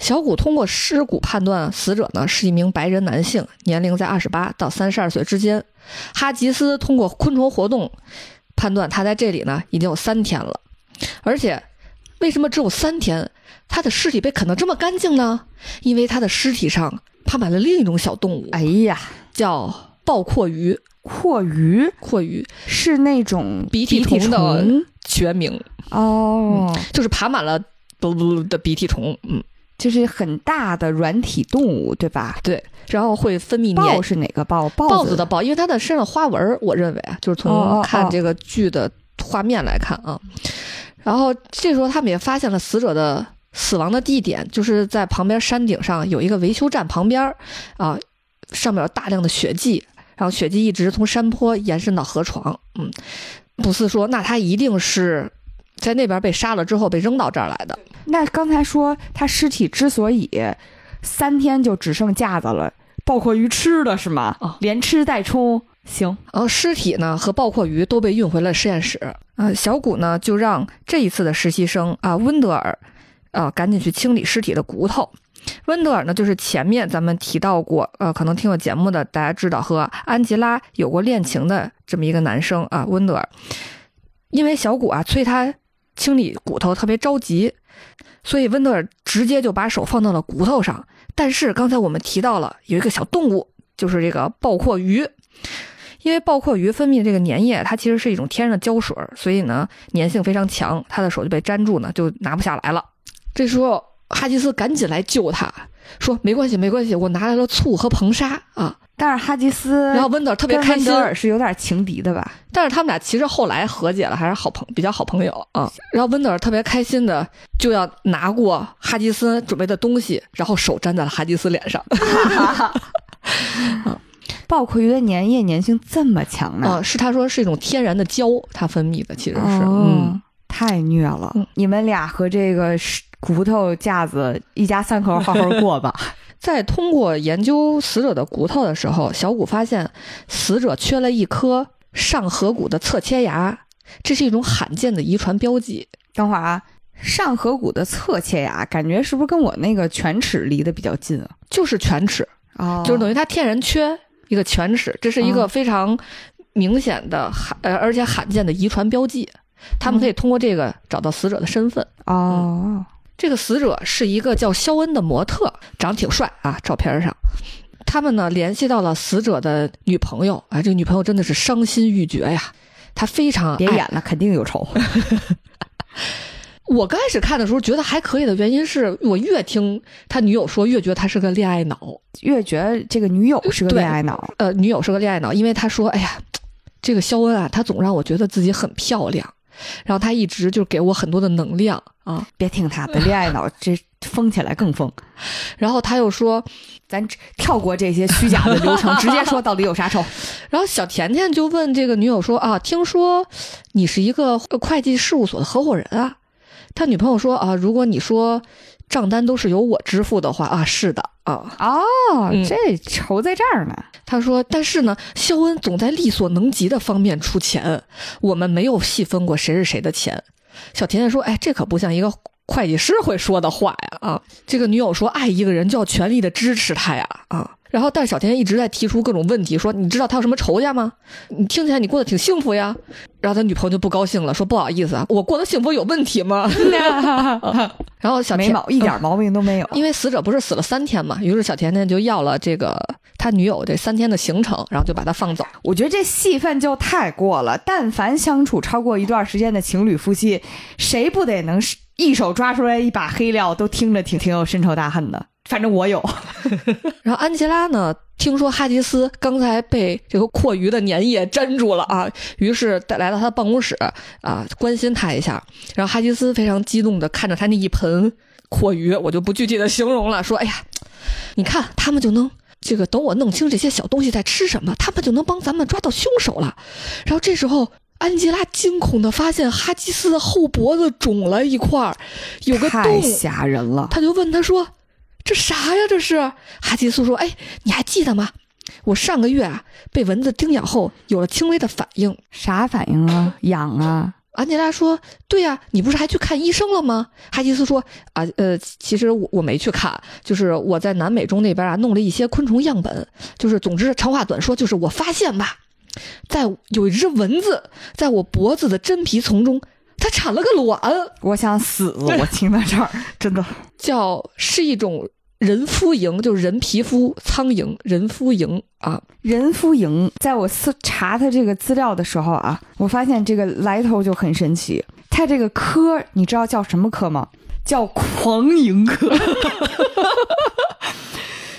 小谷通过尸骨判断，死者呢是一名白人男性，年龄在二十八到三十二岁之间。哈吉斯通过昆虫活动判断，他在这里呢已经有三天了，而且为什么只有三天？他的尸体被啃得这么干净呢？因为他的尸体上爬满了另一种小动物，哎呀，叫爆阔鱼。阔鱼？阔鱼。是那种鼻涕涕虫的虫？学名。哦，就是爬满了嘟嘟的鼻涕虫，嗯，就是很大的软体动物，对吧？对，然后会分泌尿豹是哪个豹？豹子？的豹，因为它的身上花纹儿，我认为啊，就是从看这个剧的画面来看啊。然后这时候他们也发现了死者的死亡的地点，就是在旁边山顶上有一个维修站旁边儿啊，上面有大量的血迹，然后血迹一直从山坡延伸到河床。嗯，卜斯说，那他一定是在那边被杀了之后被扔到这儿来的。那刚才说他尸体之所以三天就只剩架子了，包括鱼吃的是吗？哦连吃带冲，行。然后尸体呢和爆括鱼都被运回了实验室。啊，小谷呢就让这一次的实习生啊温德尔，啊赶紧去清理尸体的骨头。温德尔呢，就是前面咱们提到过，呃，可能听过节目的大家知道，和安吉拉有过恋情的这么一个男生啊，温德尔，因为小谷啊催他清理骨头特别着急，所以温德尔直接就把手放到了骨头上。但是刚才我们提到了有一个小动物，就是这个暴括鱼，因为暴括鱼分泌的这个粘液，它其实是一种天然的胶水，所以呢粘性非常强，他的手就被粘住呢，就拿不下来了。这时候。哈吉斯赶紧来救他，说没关系，没关系，我拿来了醋和硼砂啊。但是哈吉斯，然后温德尔特别开心，温德尔是有点情敌的吧？但是他们俩其实后来和解了，还是好朋比较好朋友啊。然后温德尔特别开心的就要拿过哈吉斯准备的东西，然后手粘在了哈吉斯脸上。暴括鱼的粘液粘性这么强呢？啊，是他说是一种天然的胶，它分泌的其实是，嗯，太虐了。你们俩和这个是。骨头架子，一家三口好好过吧。在通过研究死者的骨头的时候，小谷发现死者缺了一颗上颌骨的侧切牙，这是一种罕见的遗传标记。等会儿啊，上颌骨的侧切牙，感觉是不是跟我那个犬齿离得比较近啊？就是犬齿啊，就是等于它天然缺一个犬齿，这是一个非常明显的罕呃而且罕见的遗传标记。他们可以通过这个找到死者的身份哦。这个死者是一个叫肖恩的模特，长得挺帅啊。照片上，他们呢联系到了死者的女朋友，哎，这个女朋友真的是伤心欲绝呀。她非常别演了，肯定有仇。我刚开始看的时候觉得还可以的原因是我越听他女友说，越觉得他是个恋爱脑，越觉得这个女友是个恋爱脑。呃，女友是个恋爱脑，因为他说，哎呀，这个肖恩啊，他总让我觉得自己很漂亮。然后他一直就给我很多的能量啊！别听他的恋爱脑，这疯起来更疯。然后他又说：“咱跳过这些虚假的流程，直接说到底有啥仇。”然后小甜甜就问这个女友说：“啊，听说你是一个会计事务所的合伙人啊？”他女朋友说：“啊，如果你说账单都是由我支付的话啊，是的啊。”哦，这愁在这儿呢。他说：“但是呢，肖恩总在力所能及的方面出钱，我们没有细分过谁是谁的钱。”小甜甜说：“哎，这可不像一个会计师会说的话呀！啊，这个女友说，爱一个人就要全力的支持他呀！啊。”然后，但是小甜甜一直在提出各种问题，说：“你知道他有什么仇家吗？你听起来你过得挺幸福呀。”然后他女朋友就不高兴了，说：“不好意思啊，我过得幸福有问题吗？” 然后小没毛一点毛病都没有，因为死者不是死了三天嘛，于是小甜甜就要了这个他女友这三天的行程，然后就把他放走。我觉得这戏份就太过了。但凡相处超过一段时间的情侣夫妻，谁不得能一手抓出来一把黑料，都听着挺挺有深仇大恨的。反正我有，然后安吉拉呢？听说哈吉斯刚才被这个阔鱼的粘液粘住了啊，于是带来到他的办公室啊，关心他一下。然后哈吉斯非常激动的看着他那一盆阔鱼，我就不具体的形容了，说：“哎呀，你看他们就能这个等我弄清这些小东西在吃什么，他们就能帮咱们抓到凶手了。”然后这时候安吉拉惊恐的发现哈吉斯的后脖子肿了一块，有个洞，太吓人了。他就问他说。这啥呀？这是哈吉斯说：“哎，你还记得吗？我上个月啊被蚊子叮咬后有了轻微的反应，啥反应啊？痒啊？”安吉拉说：“对呀，你不是还去看医生了吗？”哈吉斯说：“啊，呃，其实我我没去看，就是我在南美洲那边啊弄了一些昆虫样本，就是总之长话短说，就是我发现吧，在有一只蚊子在我脖子的真皮丛中。”它产了个卵，我想死。我听到这儿，真的叫是一种人肤蝇，就是人皮肤苍蝇，人肤蝇啊，人肤蝇。在我搜查它这个资料的时候啊，我发现这个来头就很神奇。它这个科，你知道叫什么科吗？叫狂蝇科。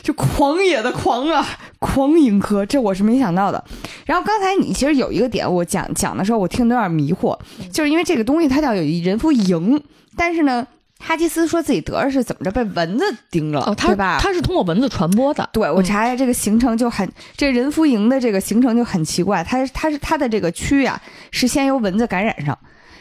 就狂野的狂啊，狂蝇科，这我是没想到的。然后刚才你其实有一个点，我讲讲的时候，我听得有点迷惑，就是因为这个东西它叫有人夫蝇，但是呢，哈基斯说自己得的是怎么着被蚊子叮了，对吧？它是通过蚊子传播的。对，我查一下这个行程就很，这人夫蝇的这个行程就很奇怪，它它是它的这个蛆啊是先由蚊子感染上，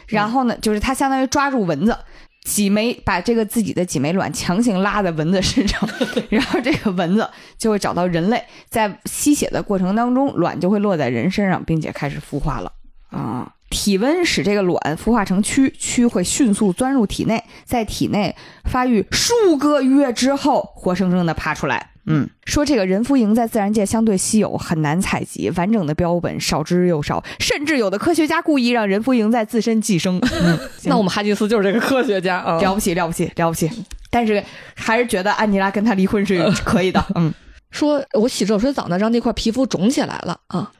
然后呢，就是它相当于抓住蚊子。几枚把这个自己的几枚卵强行拉在蚊子身上，然后这个蚊子就会找到人类，在吸血的过程当中，卵就会落在人身上，并且开始孵化了啊！体温使这个卵孵化成蛆，蛆会迅速钻入体内，在体内发育数个月之后，活生生的爬出来。嗯，说这个人夫蝇在自然界相对稀有，很难采集，完整的标本少之又少，甚至有的科学家故意让人夫蝇在自身寄生。嗯，那我们哈吉斯就是这个科学家啊，了不起了不起了不起，但是还是觉得安吉拉跟他离婚是可以的。嗯，说我洗热水澡呢，让那块皮肤肿起来了啊。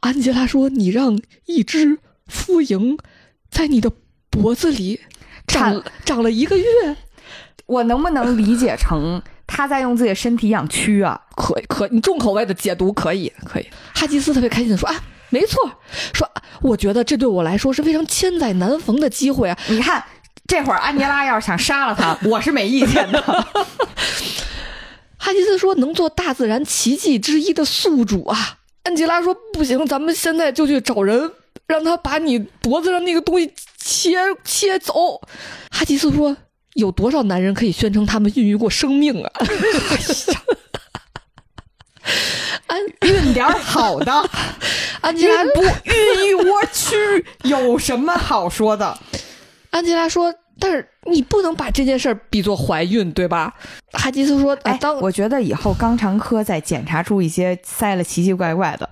安吉拉说：“你让一只夫蝇在你的脖子里长长了一个月，我能不能理解成？”他在用自己的身体养蛆啊，可可，你重口味的解读可以，可以。哈吉斯特别开心的说啊，没错，说我觉得这对我来说是非常千载难逢的机会啊。你看，这会儿安吉拉要是想杀了他，我是没意见的。哈吉斯说能做大自然奇迹之一的宿主啊。安吉拉说不行，咱们现在就去找人，让他把你脖子上那个东西切切走。哈吉斯说。有多少男人可以宣称他们孕育过生命啊？安孕点好的，安吉拉不孕一窝去，有什么好说的？安吉拉说：“但是你不能把这件事儿比作怀孕，对吧？”哈基斯说：“哎，当我觉得以后肛肠科在检查出一些塞了奇奇怪怪的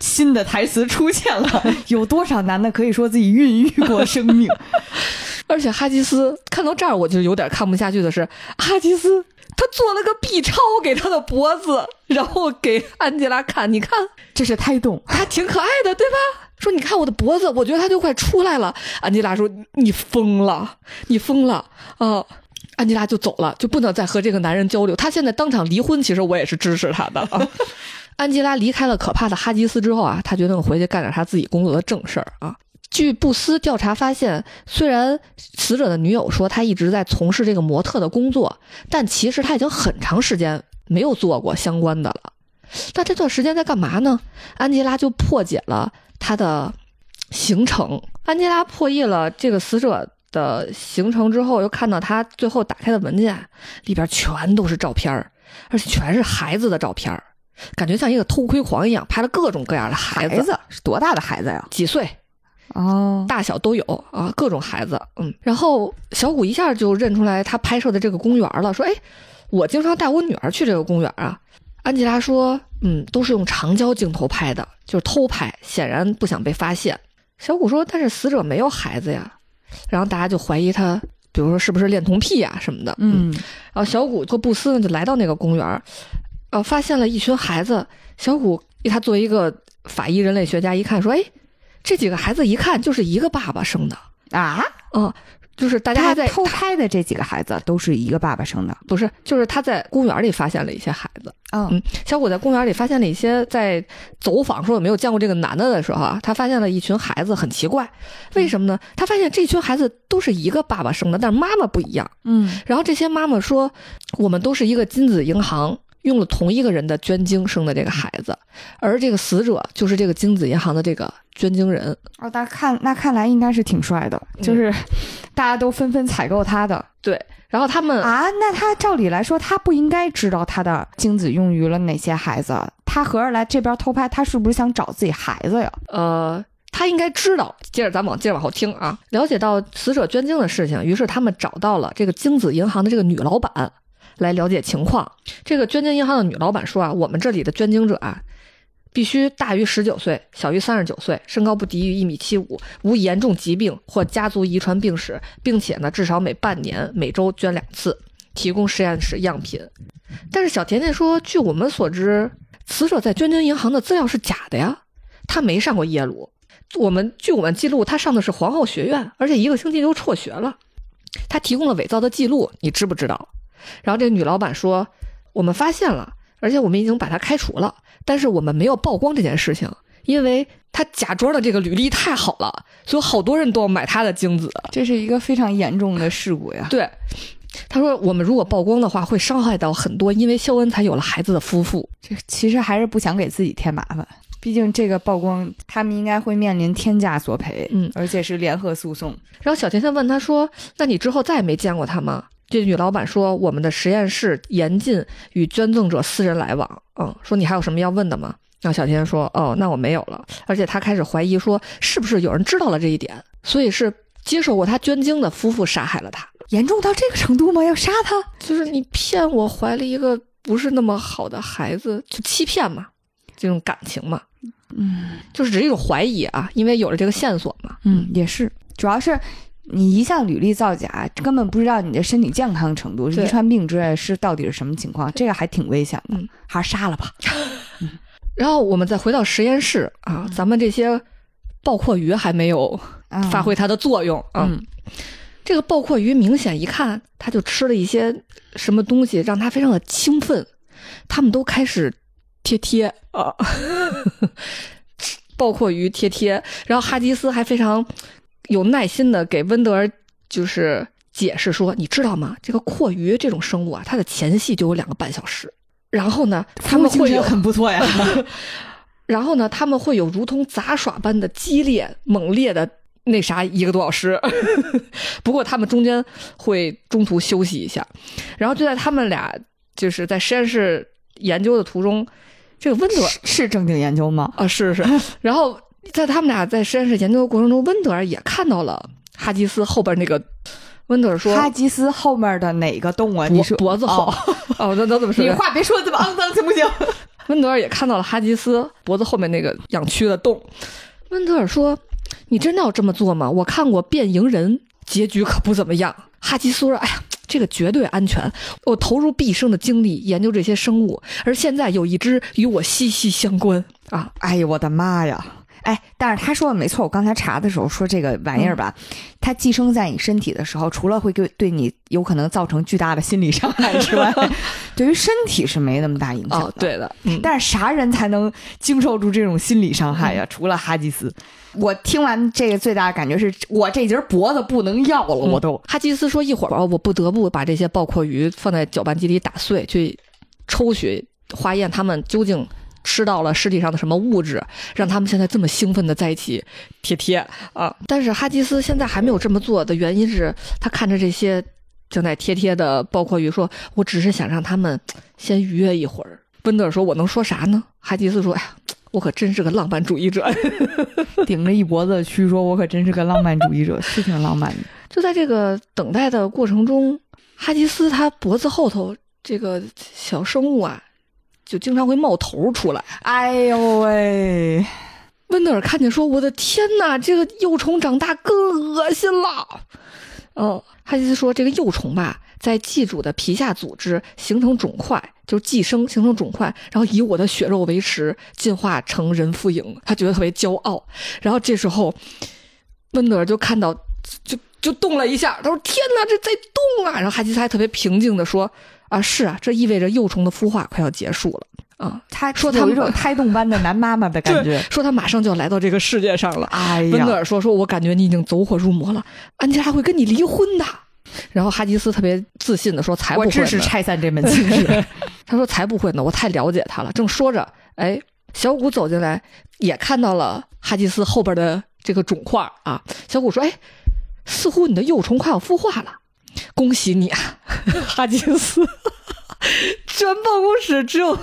新的台词出现了，有多少男的可以说自己孕育过生命？” 而且哈吉斯看到这儿，我就有点看不下去的是，哈吉斯他做了个 B 超给他的脖子，然后给安吉拉看，你看这是胎动，还挺可爱的，对吧？说你看我的脖子，我觉得它就快出来了。安吉拉说你疯了，你疯了啊！安吉拉就走了，就不能再和这个男人交流。他现在当场离婚，其实我也是支持他的。安吉拉离开了可怕的哈吉斯之后啊，他决定回去干点他自己工作的正事儿啊。据布斯调查发现，虽然死者的女友说她一直在从事这个模特的工作，但其实她已经很长时间没有做过相关的了。那这段时间在干嘛呢？安吉拉就破解了他的行程。安吉拉破译了这个死者的行程之后，又看到他最后打开的文件里边全都是照片而且全是孩子的照片感觉像一个偷窥狂一样，拍了各种各样的孩子。是多大的孩子呀？几岁？哦，大小都有啊，各种孩子，嗯，然后小谷一下就认出来他拍摄的这个公园了，说：“哎，我经常带我女儿去这个公园啊。”安吉拉说：“嗯，都是用长焦镜头拍的，就是偷拍，显然不想被发现。”小谷说：“但是死者没有孩子呀。”然后大家就怀疑他，比如说是不是恋童癖呀什么的，嗯。然后小谷和布斯呢就来到那个公园，呃，发现了一群孩子。小谷他作为一个法医人类学家，一看说：“哎。”这几个孩子一看就是一个爸爸生的啊，嗯，就是大家在偷拍的这几个孩子都是一个爸爸生的，不是，就是他在公园里发现了一些孩子，嗯，小谷在公园里发现了一些，在走访说有没有见过这个男的的时候啊，他发现了一群孩子，很奇怪，为什么呢？他发现这群孩子都是一个爸爸生的，但是妈妈不一样，嗯，然后这些妈妈说，我们都是一个金子银行。用了同一个人的捐精生的这个孩子，而这个死者就是这个精子银行的这个捐精人。哦，那看那看来应该是挺帅的，就是大家都纷纷采购他的。对，然后他们啊，那他照理来说，他不应该知道他的精子用于了哪些孩子？他合着来这边偷拍，他是不是想找自己孩子呀？呃，他应该知道。接着咱们往接着往后听啊，了解到死者捐精的事情，于是他们找到了这个精子银行的这个女老板。来了解情况。这个捐精银行的女老板说啊，我们这里的捐精者啊，必须大于十九岁，小于三十九岁，身高不低于一米七五，无严重疾病或家族遗传病史，并且呢，至少每半年每周捐两次，提供实验室样品。但是小甜甜说，据我们所知，死者在捐精银行的资料是假的呀，他没上过耶鲁。我们据我们记录，他上的是皇后学院，而且一个星期就辍学了。他提供了伪造的记录，你知不知道？然后这个女老板说：“我们发现了，而且我们已经把他开除了，但是我们没有曝光这件事情，因为他假装的这个履历太好了，所以好多人都要买他的精子。这是一个非常严重的事故呀。”对，他说：“我们如果曝光的话，会伤害到很多因为肖恩才有了孩子的夫妇。这其实还是不想给自己添麻烦，毕竟这个曝光，他们应该会面临天价索赔，嗯，而且是联合诉讼。”然后小甜甜问他说：“那你之后再也没见过他吗？”这女老板说：“我们的实验室严禁与捐赠者私人来往。”嗯，说你还有什么要问的吗？然后小天说：“哦，那我没有了。”而且他开始怀疑说，是不是有人知道了这一点，所以是接受过他捐精的夫妇杀害了他。严重到这个程度吗？要杀他？就是你骗我怀了一个不是那么好的孩子，就欺骗嘛，这种感情嘛，嗯就是只是一种怀疑啊，因为有了这个线索嘛。嗯，也是，主要是。你一项履历造假，根本不知道你的身体健康程度、遗传病之类是到底是什么情况，这个还挺危险的，嗯。还是杀了吧。然后我们再回到实验室啊，咱们这些爆括鱼还没有嗯发挥它的作用啊。嗯。这个爆括鱼明显一看，它就吃了一些什么东西，让它非常的兴奋，他们都开始贴贴啊，爆括鱼贴贴。然后哈吉斯还非常有耐心的给温德尔就是解释说，你知道吗？这个阔鱼这种生物啊，它的前戏就有两个半小时。然后呢，他们会有很不错呀。然后呢，他们会有如同杂耍般的激烈、猛烈的那啥一个多小时。不过他们中间会中途休息一下，然后就在他们俩就是在实验室研究的途中，这个温德尔是是正经研究吗？啊是是，然后在他们俩在实验室研究的过程中，温德尔也看到了哈吉斯后边那个。温德尔说：“哈吉斯后面的哪个洞啊？你脖说脖子后哦哦，那那怎么说？你话别说的这么肮脏，行不行？温德尔也看到了哈吉斯脖子后面那个养蛆的洞。温德尔说：“你真的要这么做吗？我看过《变蝇人》，结局可不怎么样。”哈吉斯说：“哎呀，这个绝对安全。我投入毕生的精力研究这些生物，而现在有一只与我息息相关啊！哎呦我的妈呀！哎，但是他说的没错，我刚才查的时候说这个玩意儿吧，它寄生在你身体的时候，除了会对对你有可能造成巨大的心理伤害之外，对于身体是没那么大影响的。哦，对的，嗯，但是啥人才能经受住这种心理伤害呀？除了哈吉斯，我听完这个最大的感觉是我这节脖子不能要了，我都。哈吉斯说：“一会儿我不得不把这些爆括鱼放在搅拌机里打碎，去抽取化验它们究竟吃到了尸体上的什么物质，让他们现在这么兴奋的在一起贴贴啊！但是哈吉斯现在还没有这么做的原因是他看着这些正在贴贴的包括鱼，说：“我只是想让他们先愉悦一会儿。”温德尔说：“我能说啥呢？”哈吉斯说：“哎呀，我可真是个浪漫主义者。”顶着一脖子蛆，说我可真是个浪漫主义者，是挺浪漫的。就在这个等待的过程中，哈吉斯他脖子后头这个小生物啊，就经常会冒头出来。哎呦喂！温德尔看见说：“我的天哪，这个幼虫长大更恶心了。”哦，哈吉斯说：“这个幼虫吧，在寄主的皮下组织形成肿块，就寄生形成肿块，然后以我的血肉为食，进化成人肤蝇。”他觉得特别骄傲。然后这时候，温德尔就看到，就就动了一下，他说：“天哪，这在动啊！”然后哈基斯还特别平静的说：“啊，是啊，这意味着幼虫的孵化快要结束了。”啊，他说他有一种胎动般的男妈妈的感觉。说他马上就要来到这个世界上了。哎呀，温德尔说：“说我感觉你已经走火入魔了，安吉拉会跟你离婚的。”然后哈吉斯特别自信的说：“才不会呢！”我支持拆散这门亲事。他说：“才不会呢，我太了解他了。”正说着，哎，小谷走进来，也看到了哈吉斯后边的这个肿块啊。小谷说：“哎，似乎你的幼虫快要孵化了，恭喜你啊，哈吉斯。”全办公室只有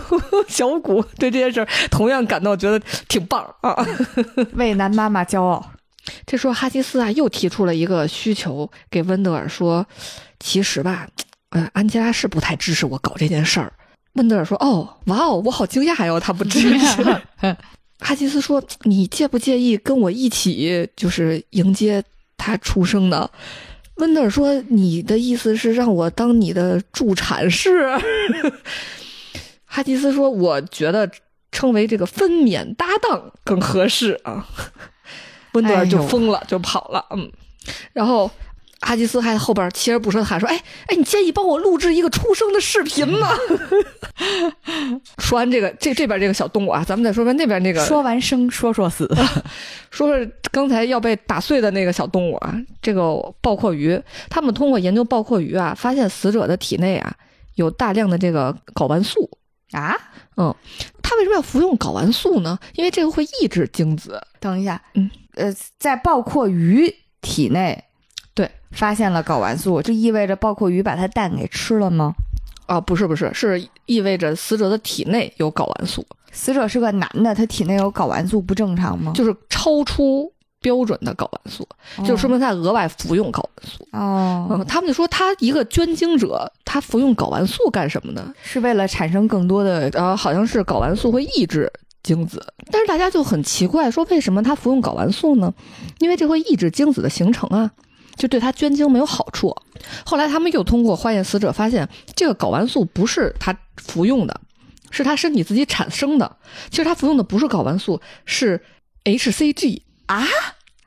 小谷 对这件事儿同样感到觉得挺棒啊。为男妈妈骄傲。这时候哈吉斯啊又提出了一个需求给温德尔说：“其实吧，呃，安吉拉是不太支持我搞这件事儿。”温德尔说：“哦，哇哦，我好惊讶哟，他不支持。”哈吉斯说：“你介不介意跟我一起，就是迎接他出生呢？”温德尔说：“你的意思是让我当你的助产士？” 哈迪斯说：“我觉得称为这个分娩搭档更合适啊。”温德尔就疯了，就跑了。嗯，然后哈吉斯还在后边锲而不舍的喊说：“哎哎，你介意帮我录制一个出生的视频吗？” 说完这个，这这边这个小动物啊，咱们再说说那边那个。说完生，说说死。说说刚才要被打碎的那个小动物啊，这个爆括鱼，他们通过研究爆括鱼啊，发现死者的体内啊有大量的这个睾丸素啊。嗯，他为什么要服用睾丸素呢？因为这个会抑制精子。等一下，嗯，呃，在爆括鱼体内，对，发现了睾丸素，这意味着爆括鱼把它蛋给吃了吗？啊，不是不是，是意味着死者的体内有睾丸素，死者是个男的，他体内有睾丸素不正常吗？就是超出标准的睾丸素，就说明他额外服用睾丸素。哦，嗯，他们就说他一个捐精者，他服用睾丸素干什么呢？是为了产生更多的呃，好像是睾丸素会抑制精子，但是大家就很奇怪，说为什么他服用睾丸素呢？因为这会抑制精子的形成啊，就对他捐精没有好处。后来他们又通过化验死者发现，这个睾丸素不是他服用的，是他身体自己产生的。其实他服用的不是睾丸素，是 HCG 啊。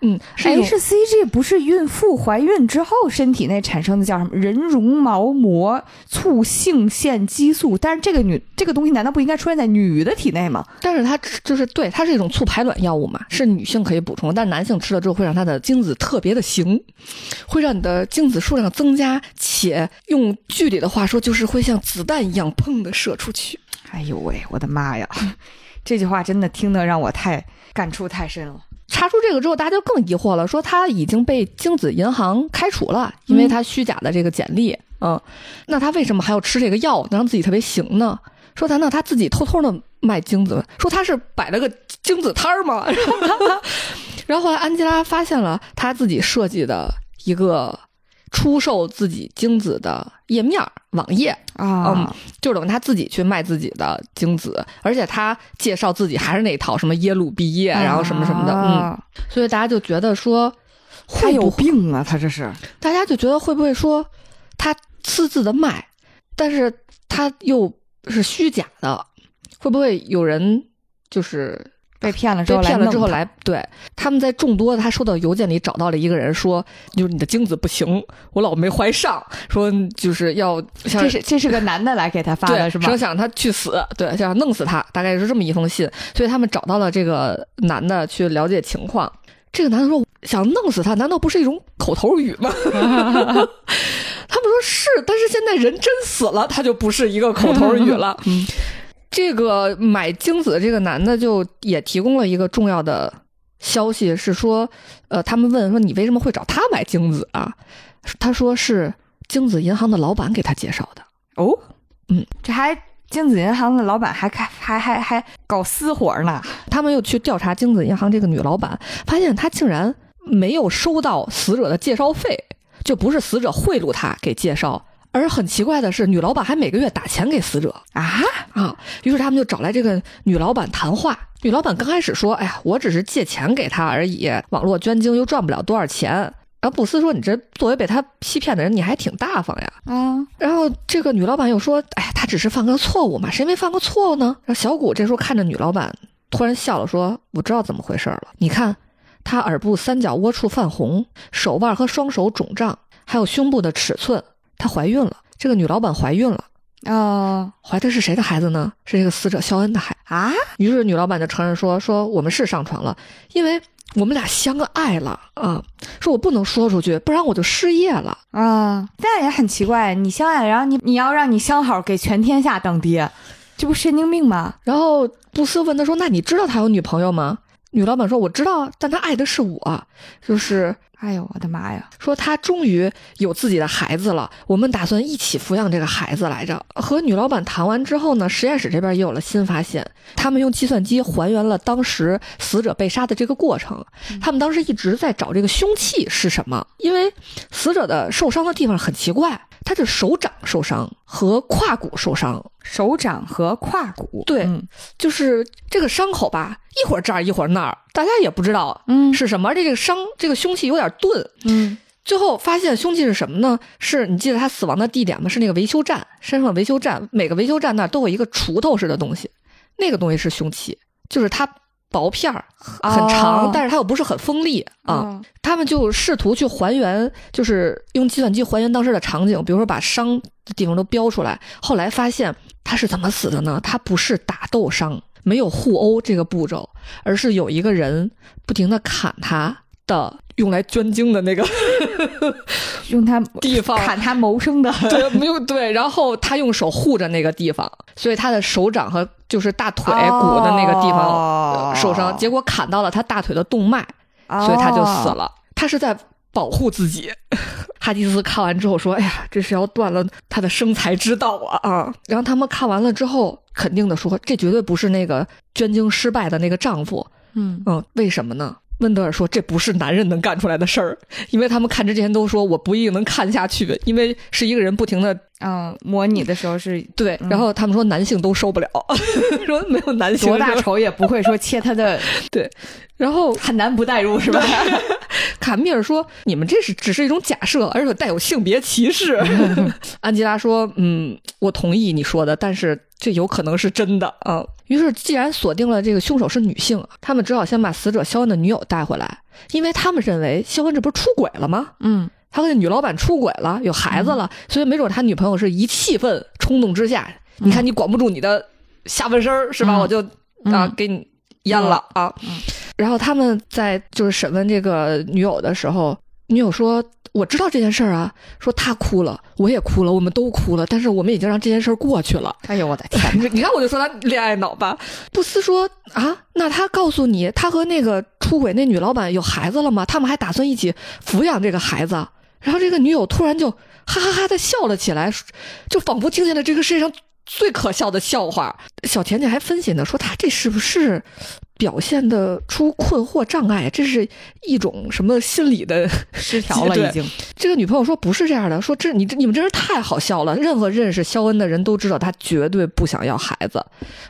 嗯，是 HCG 不是孕妇怀孕之后身体内产生的叫什么人绒毛膜促性腺激素？但是这个女这个东西难道不应该出现在女的体内吗？但是它就是对，它是一种促排卵药物嘛，是女性可以补充，但是男性吃了之后会让他的精子特别的行，会让你的精子数量增加，且用剧里的话说，就是会像子弹一样砰的射出去。哎呦喂，我的妈呀！这句话真的听得让我太感触太深了。查出这个之后，大家就更疑惑了，说他已经被精子银行开除了，因为他虚假的这个简历。嗯，那他为什么还要吃这个药，能让自己特别行呢？说难道他自己偷偷的卖精子？说他是摆了个精子摊儿吗？然后后来安吉拉发现了他自己设计的一个出售自己精子的页面儿网页，啊嗯，就等于他自己去卖自己的精子，而且他介绍自己还是那套什么耶鲁毕业，然后什么什么的，嗯，啊所以大家就觉得说，他有？病啊！他这是大家就觉得会不会说他私自的卖，但是他又是虚假的，会不会有人就是被骗了之被后来弄他骗了之后来？对，他们在众多的他收到邮件里找到了一个人说，就是你的精子不行，我老没怀上，说就是要像这是这是个男的来给他发，的是吗说？想他去死，对，想弄死他，大概是这么一封信。所以他们找到了这个男的去了解情况。这个男的说想弄死他，难道不是一种口头语吗？他们说是，但是现在人真死了，他就不是一个口头语了。嗯这个买精子的这个男的就也提供了一个重要的消息，是说，呃，他们问说你为什么会找他买精子啊？他说是精子银行的老板给他介绍的。哦，嗯，这还精子银行的老板还开还还还搞私活呢。他们又去调查精子银行这个女老板，发现她竟然没有收到死者的介绍费，就不是死者贿赂他给介绍，而很奇怪的是，女老板还每个月打钱给死者啊，啊。于是他们就找来这个女老板谈话。女老板刚开始说：“哎呀，我只是借钱给他而已，网络捐精又赚不了多少钱。”然后布斯说：“你这作为被他欺骗的人，你还挺大方呀。”啊，然后这个女老板又说：“哎呀，他只是犯个错误嘛，谁没犯过错误呢？”然后小谷这时候看着女老板，突然笑了，说：“我知道怎么回事了。你看，他耳部三角窝处泛红，手腕和双手肿胀，还有胸部的尺寸，她怀孕了。这个女老板怀孕了，哦怀的是谁的孩子呢？是这个死者肖恩的孩。啊，于是女老板就承认说：说我们是上床了，因为我们俩相爱了啊。说我不能说出去，不然我就失业了。”啊，但也很奇怪，你相爱，然后你你要让你相好给全天下当爹，这不神经病吗？然后布斯问他说：“那你知道他有女朋友吗？”女老板说：“我知道啊，但她爱的是我，就是哎呦，我的妈呀！说她终于有自己的孩子了，我们打算一起抚养这个孩子来着。”和女老板谈完之后呢，实验室这边也有了新发现，他们用计算机还原了当时死者被杀的这个过程。他们当时一直在找这个凶器是什么，因为死者的受伤的地方很奇怪，他的手掌受伤和胯骨受伤。手掌和胯骨，对嗯就是这个伤口吧，一会儿这儿一会儿那儿，大家也不知道嗯是什么。而且这个伤，这个凶器有点钝。嗯最后发现凶器是什么呢？是你记得他死亡的地点吗？是那个维修站，身上的维修站，每个维修站那儿都有一个锄头似的东西，那个东西是凶器，就是它薄片儿很长，哦但是它又不是很锋利啊。哦他们就试图去还原，就是用计算机还原当时的场景，比如说把伤的地方都标出来。后来发现他是怎么死的呢？他不是打斗伤，没有互殴这个步骤，而是有一个人不停的砍他的用来捐精的那个 用他地方。砍他谋生的，对，没有对，然后他用手护着那个地方，所以他的手掌和就是大腿骨的那个地方、受伤，结果砍到了他大腿的动脉，所以他就死了。他是在保护自己，哈迪斯看完之后说：“哎呀，这是要断了他的生财之道啊啊！”然后他们看完了之后，肯定的说：“这绝对不是那个捐精失败的那个丈夫。”嗯嗯，为什么呢？温德尔说：“这不是男人能干出来的事儿，因为他们看之前都说我不一定能看下去，因为是一个人不停的嗯，模拟的时候是 对，然后他们说男性都受不了，说没有男性多大仇也不会说切他的 对，然后很难不代入是吧？卡米尔说：“你们这是只是一种假设，而且带有性别歧视。”安吉拉说：“嗯，我同意你说的，但是这有可能是真的啊。”于是，既然锁定了这个凶手是女性，他们只好先把死者肖恩的女友带回来，因为他们认为肖恩这不是出轨了吗？嗯他和那女老板出轨了，有孩子了，所以没准他女朋友是一气愤冲动之下，你看你管不住你的下半身儿是吧？嗯我就啊、嗯给你阉了啊。嗯然后他们在就是审问这个女友的时候，女友说：“我知道这件事儿啊，说她哭了，我也哭了，我们都哭了，但是我们已经让这件事儿过去了。”哎呦我的天，你你看，我就说他恋爱脑吧。布斯说啊，那他告诉你，他和那个出轨那女老板有孩子了吗？他们还打算一起抚养这个孩子。然后这个女友突然就哈哈哈的笑了起来，就仿佛听见了这个世界上最可笑的笑话。小甜甜还分析呢，说他这是不是表现的出困惑障碍？这是一种什么心理的失调 了已经。这个女朋友说不是这样的，说这你这你们真是太好笑了。任何认识肖恩的人都知道他绝对不想要孩子。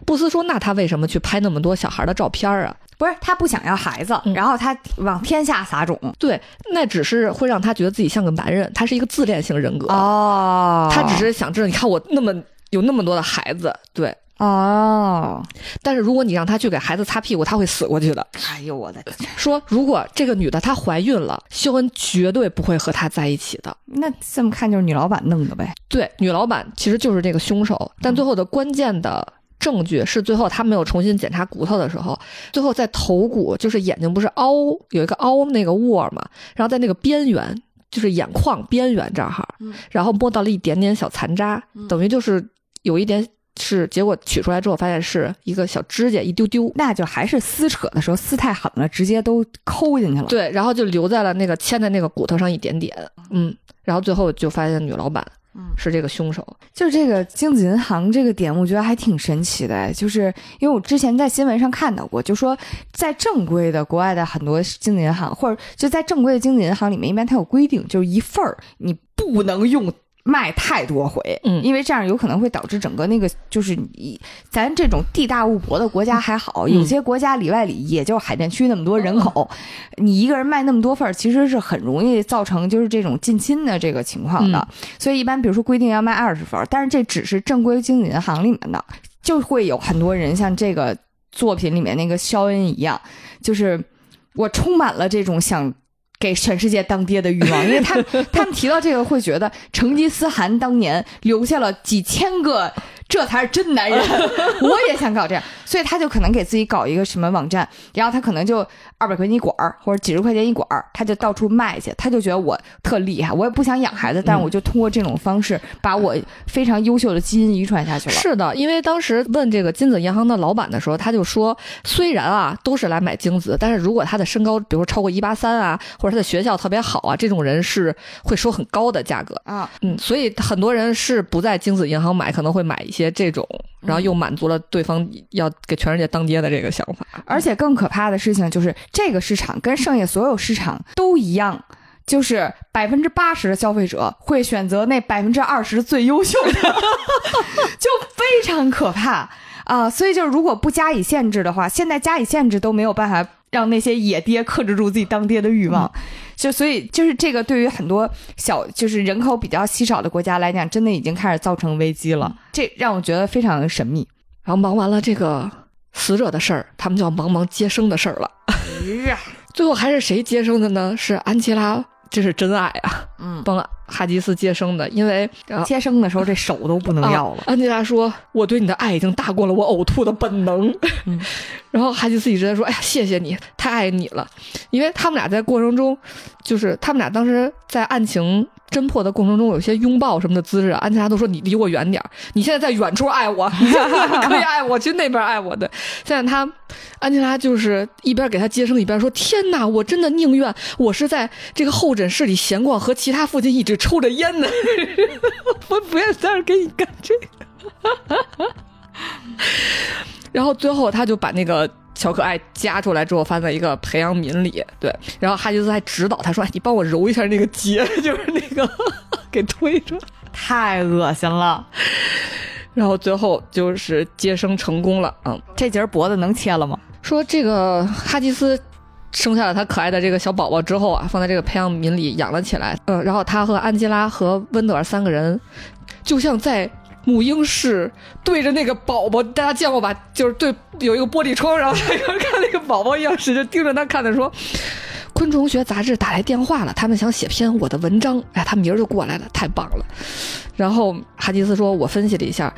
布斯说，那他为什么去拍那么多小孩的照片啊？不是他不想要孩子，嗯然后他往天下撒种。对，那只是会让他觉得自己像个男人，他是一个自恋型人格。哦他只是想知道，你看我那么有那么多的孩子，对。哦，但是如果你让他去给孩子擦屁股，他会死过去的。哎呦我的天，说如果这个女的她怀孕了，肖恩绝对不会和她在一起的。那这么看就是女老板弄的呗。对，女老板其实就是这个凶手，但最后的关键的证据是，最后他没有重新检查骨头的时候，最后在头骨，就是眼睛不是凹有一个凹那个窝嘛，然后在那个边缘，就是眼眶边缘这儿哈，嗯然后摸到了一点点小残渣，等于就是有一点是，结果取出来之后发现是一个小指甲一丢丢。那就还是撕扯的时候撕太狠了，直接都抠进去了。对，然后就留在了那个牵在那个骨头上一点点，嗯，然后最后就发现女老板嗯是这个凶手，就是这个精子银行这个点，我觉得还挺神奇的哎。就是因为我之前在新闻上看到过，就说在正规的国外的很多精子银行，或者就在正规的精子银行里面，一般它有规定，就是一份儿你不能用。卖太多回，嗯因为这样有可能会导致整个那个就是你咱这种地大物博的国家还好，嗯有些国家里外里也就海淀区那么多人口，你一个人卖那么多份儿，其实是很容易造成就是这种近亲的这个情况的。所以一般比如说规定要卖二十份，但是这只是正规经纪银行里面的，就会有很多人像这个作品里面那个肖恩一样，就是我充满了这种想。给全世界当爹的欲望，因为他 他们提到这个会觉得成吉思汗当年留下了几千个，这才是真男人，我也想搞这样，所以他就可能给自己搞一个什么网站，然后他可能就二百块钱一管儿或者几十块钱一管儿，他就到处卖去，他就觉得我特厉害，我也不想养孩子，但是我就通过这种方式把我非常优秀的基因遗传下去了。是的，因为当时问这个金子银行的老板的时候，他就说，虽然啊都是来买精子，但是如果他的身高，比如说超过一八三啊，或者他的学校特别好啊，这种人是会收很高的价格。啊，嗯，所以很多人是不在精子银行买，可能会买一些这种，然后又满足了对方要给全世界当爹的这个想法。而且更可怕的事情就是，这个市场跟剩下所有市场都一样，就是百分之八十的消费者会选择那百分之二十最优秀的，就非常可怕啊！所以就是如果不加以限制的话，现在加以限制都没有办法让那些野爹克制住自己当爹的欲望。就所以就是这个对于很多小就是人口比较稀少的国家来讲，真的已经开始造成危机了。这让我觉得非常的神秘。然后忙完了这个死者的事儿，他们就要忙忙接生的事儿了。最后还是谁接生的呢？是安琪拉，这是真爱啊！嗯帮哈吉斯接生的，因为、呃、接生的时候这手都不能要了。安吉拉说：“我对你的爱已经大过了我呕吐的本能。嗯 然后哈吉斯一直在说：“哎呀，谢谢你，太爱你了。”因为他们俩在过程中，就是他们俩当时在案情侦破的过程中，有些拥抱什么的姿势，安吉拉都说：“你离我远点儿，你现在在远处爱我，你可以爱我，去那边爱我的。”现在他安吉拉就是一边给他接生，一边说：“天哪，我真的宁愿我是在这个候诊室里闲逛，和其他父亲一直抽着烟呢，我不愿意在这儿给你干这个。”然后最后他就把那个小可爱夹出来之后放在一个培养皿里，对，然后哈吉斯还指导他说：“哎你帮我揉一下那个结，就是那个给推出来。”太恶心了，然后最后就是接生成功了，嗯，这节脖子能切了吗？说这个哈吉斯生下了他可爱的这个小宝宝之后啊，放在这个培养皿里养了起来，嗯，然后他和安吉拉和温德尔三个人就像在。母婴室对着那个宝宝，大家见过吧？就是对有一个玻璃窗，然后 看那个宝宝一样，使劲盯着他看的说。昆虫学杂志打来电话了，他们想写篇我的文章，哎，他明儿就过来了，太棒了。然后哈吉斯说：“我分析了一下，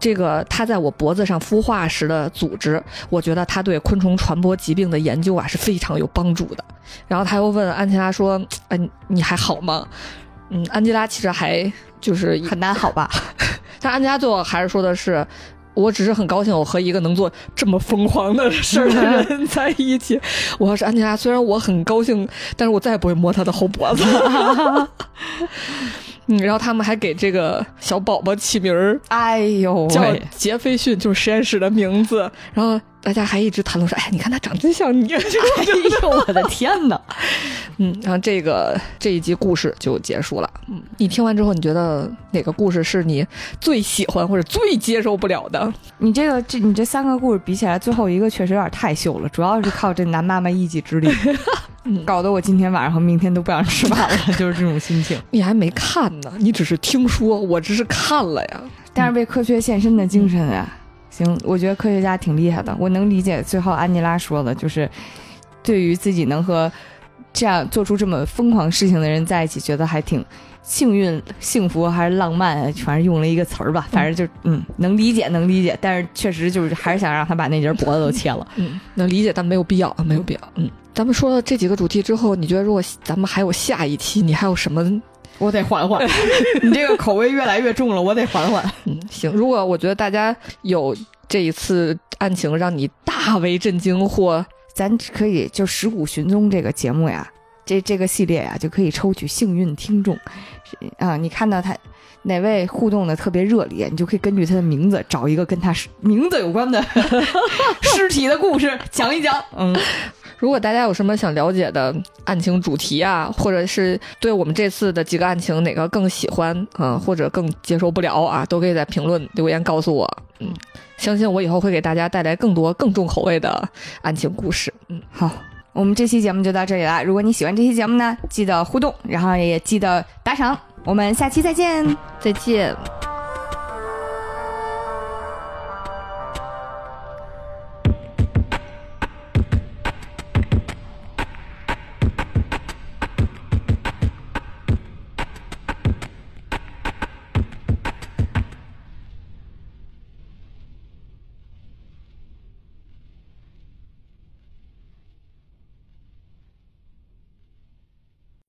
这个他在我脖子上孵化时的组织，我觉得他对昆虫传播疾病的研究啊是非常有帮助的。”然后他又问安吉拉说：“哎，你还好吗？”嗯，安吉拉其实还就是很难好吧？但安吉拉最后还是说的是。我只是很高兴，我和一个能做这么疯狂的事儿的人在一起。我要是安吉拉，虽然我很高兴，但是我再也不会摸他的后脖子。嗯，然后他们还给这个小宝宝起名儿，哎呦，叫杰斐逊，就是实验室的名字。然后大家还一直谈论说，哎，你看他长真像你。哎呦，我的天哪！嗯，然后这个这一集故事就结束了。嗯，你听完之后，你觉得哪个故事是你最喜欢或者最接受不了的？你这个这你这三个故事比起来，最后一个确实有点太秀了，主要是靠这男妈妈一己之力，搞得我今天晚上和明天都不想吃饭了，就是这种心情。你还没看呢，你只是听说，我只是看了呀。但是为科学献身的精神啊，行，我觉得科学家挺厉害的，我能理解最后安吉拉说的，就是对于自己能和。这样做出这么疯狂事情的人在一起，觉得还挺幸运、幸福还是浪漫？反正用了一个词儿吧，反正就嗯，能理解，能理解。但是确实就是还是想让他把那截脖子都切了。嗯，能理解，但没有必要，没有必要。嗯，咱们说了这几个主题之后，你觉得如果咱们还有下一期，你还有什么？我得缓缓。你这个口味越来越重了，我得缓缓。嗯，行。如果我觉得大家有这一次案情让你大为震惊或。咱可以就《石虎寻踪》这个节目呀，这这个系列呀，就可以抽取幸运听众，啊，你看到他哪位互动的特别热烈，你就可以根据他的名字找一个跟他名字有关的 尸体的故事讲一讲。嗯，如果大家有什么想了解的案情主题啊，或者是对我们这次的几个案情哪个更喜欢啊，或者更接受不了啊，都可以在评论留言告诉我。嗯。相信我以后会给大家带来更多更重口味的案情故事。嗯，好，我们这期节目就到这里了。如果你喜欢这期节目呢，记得互动，然后也记得打赏。我们下期再见，再见。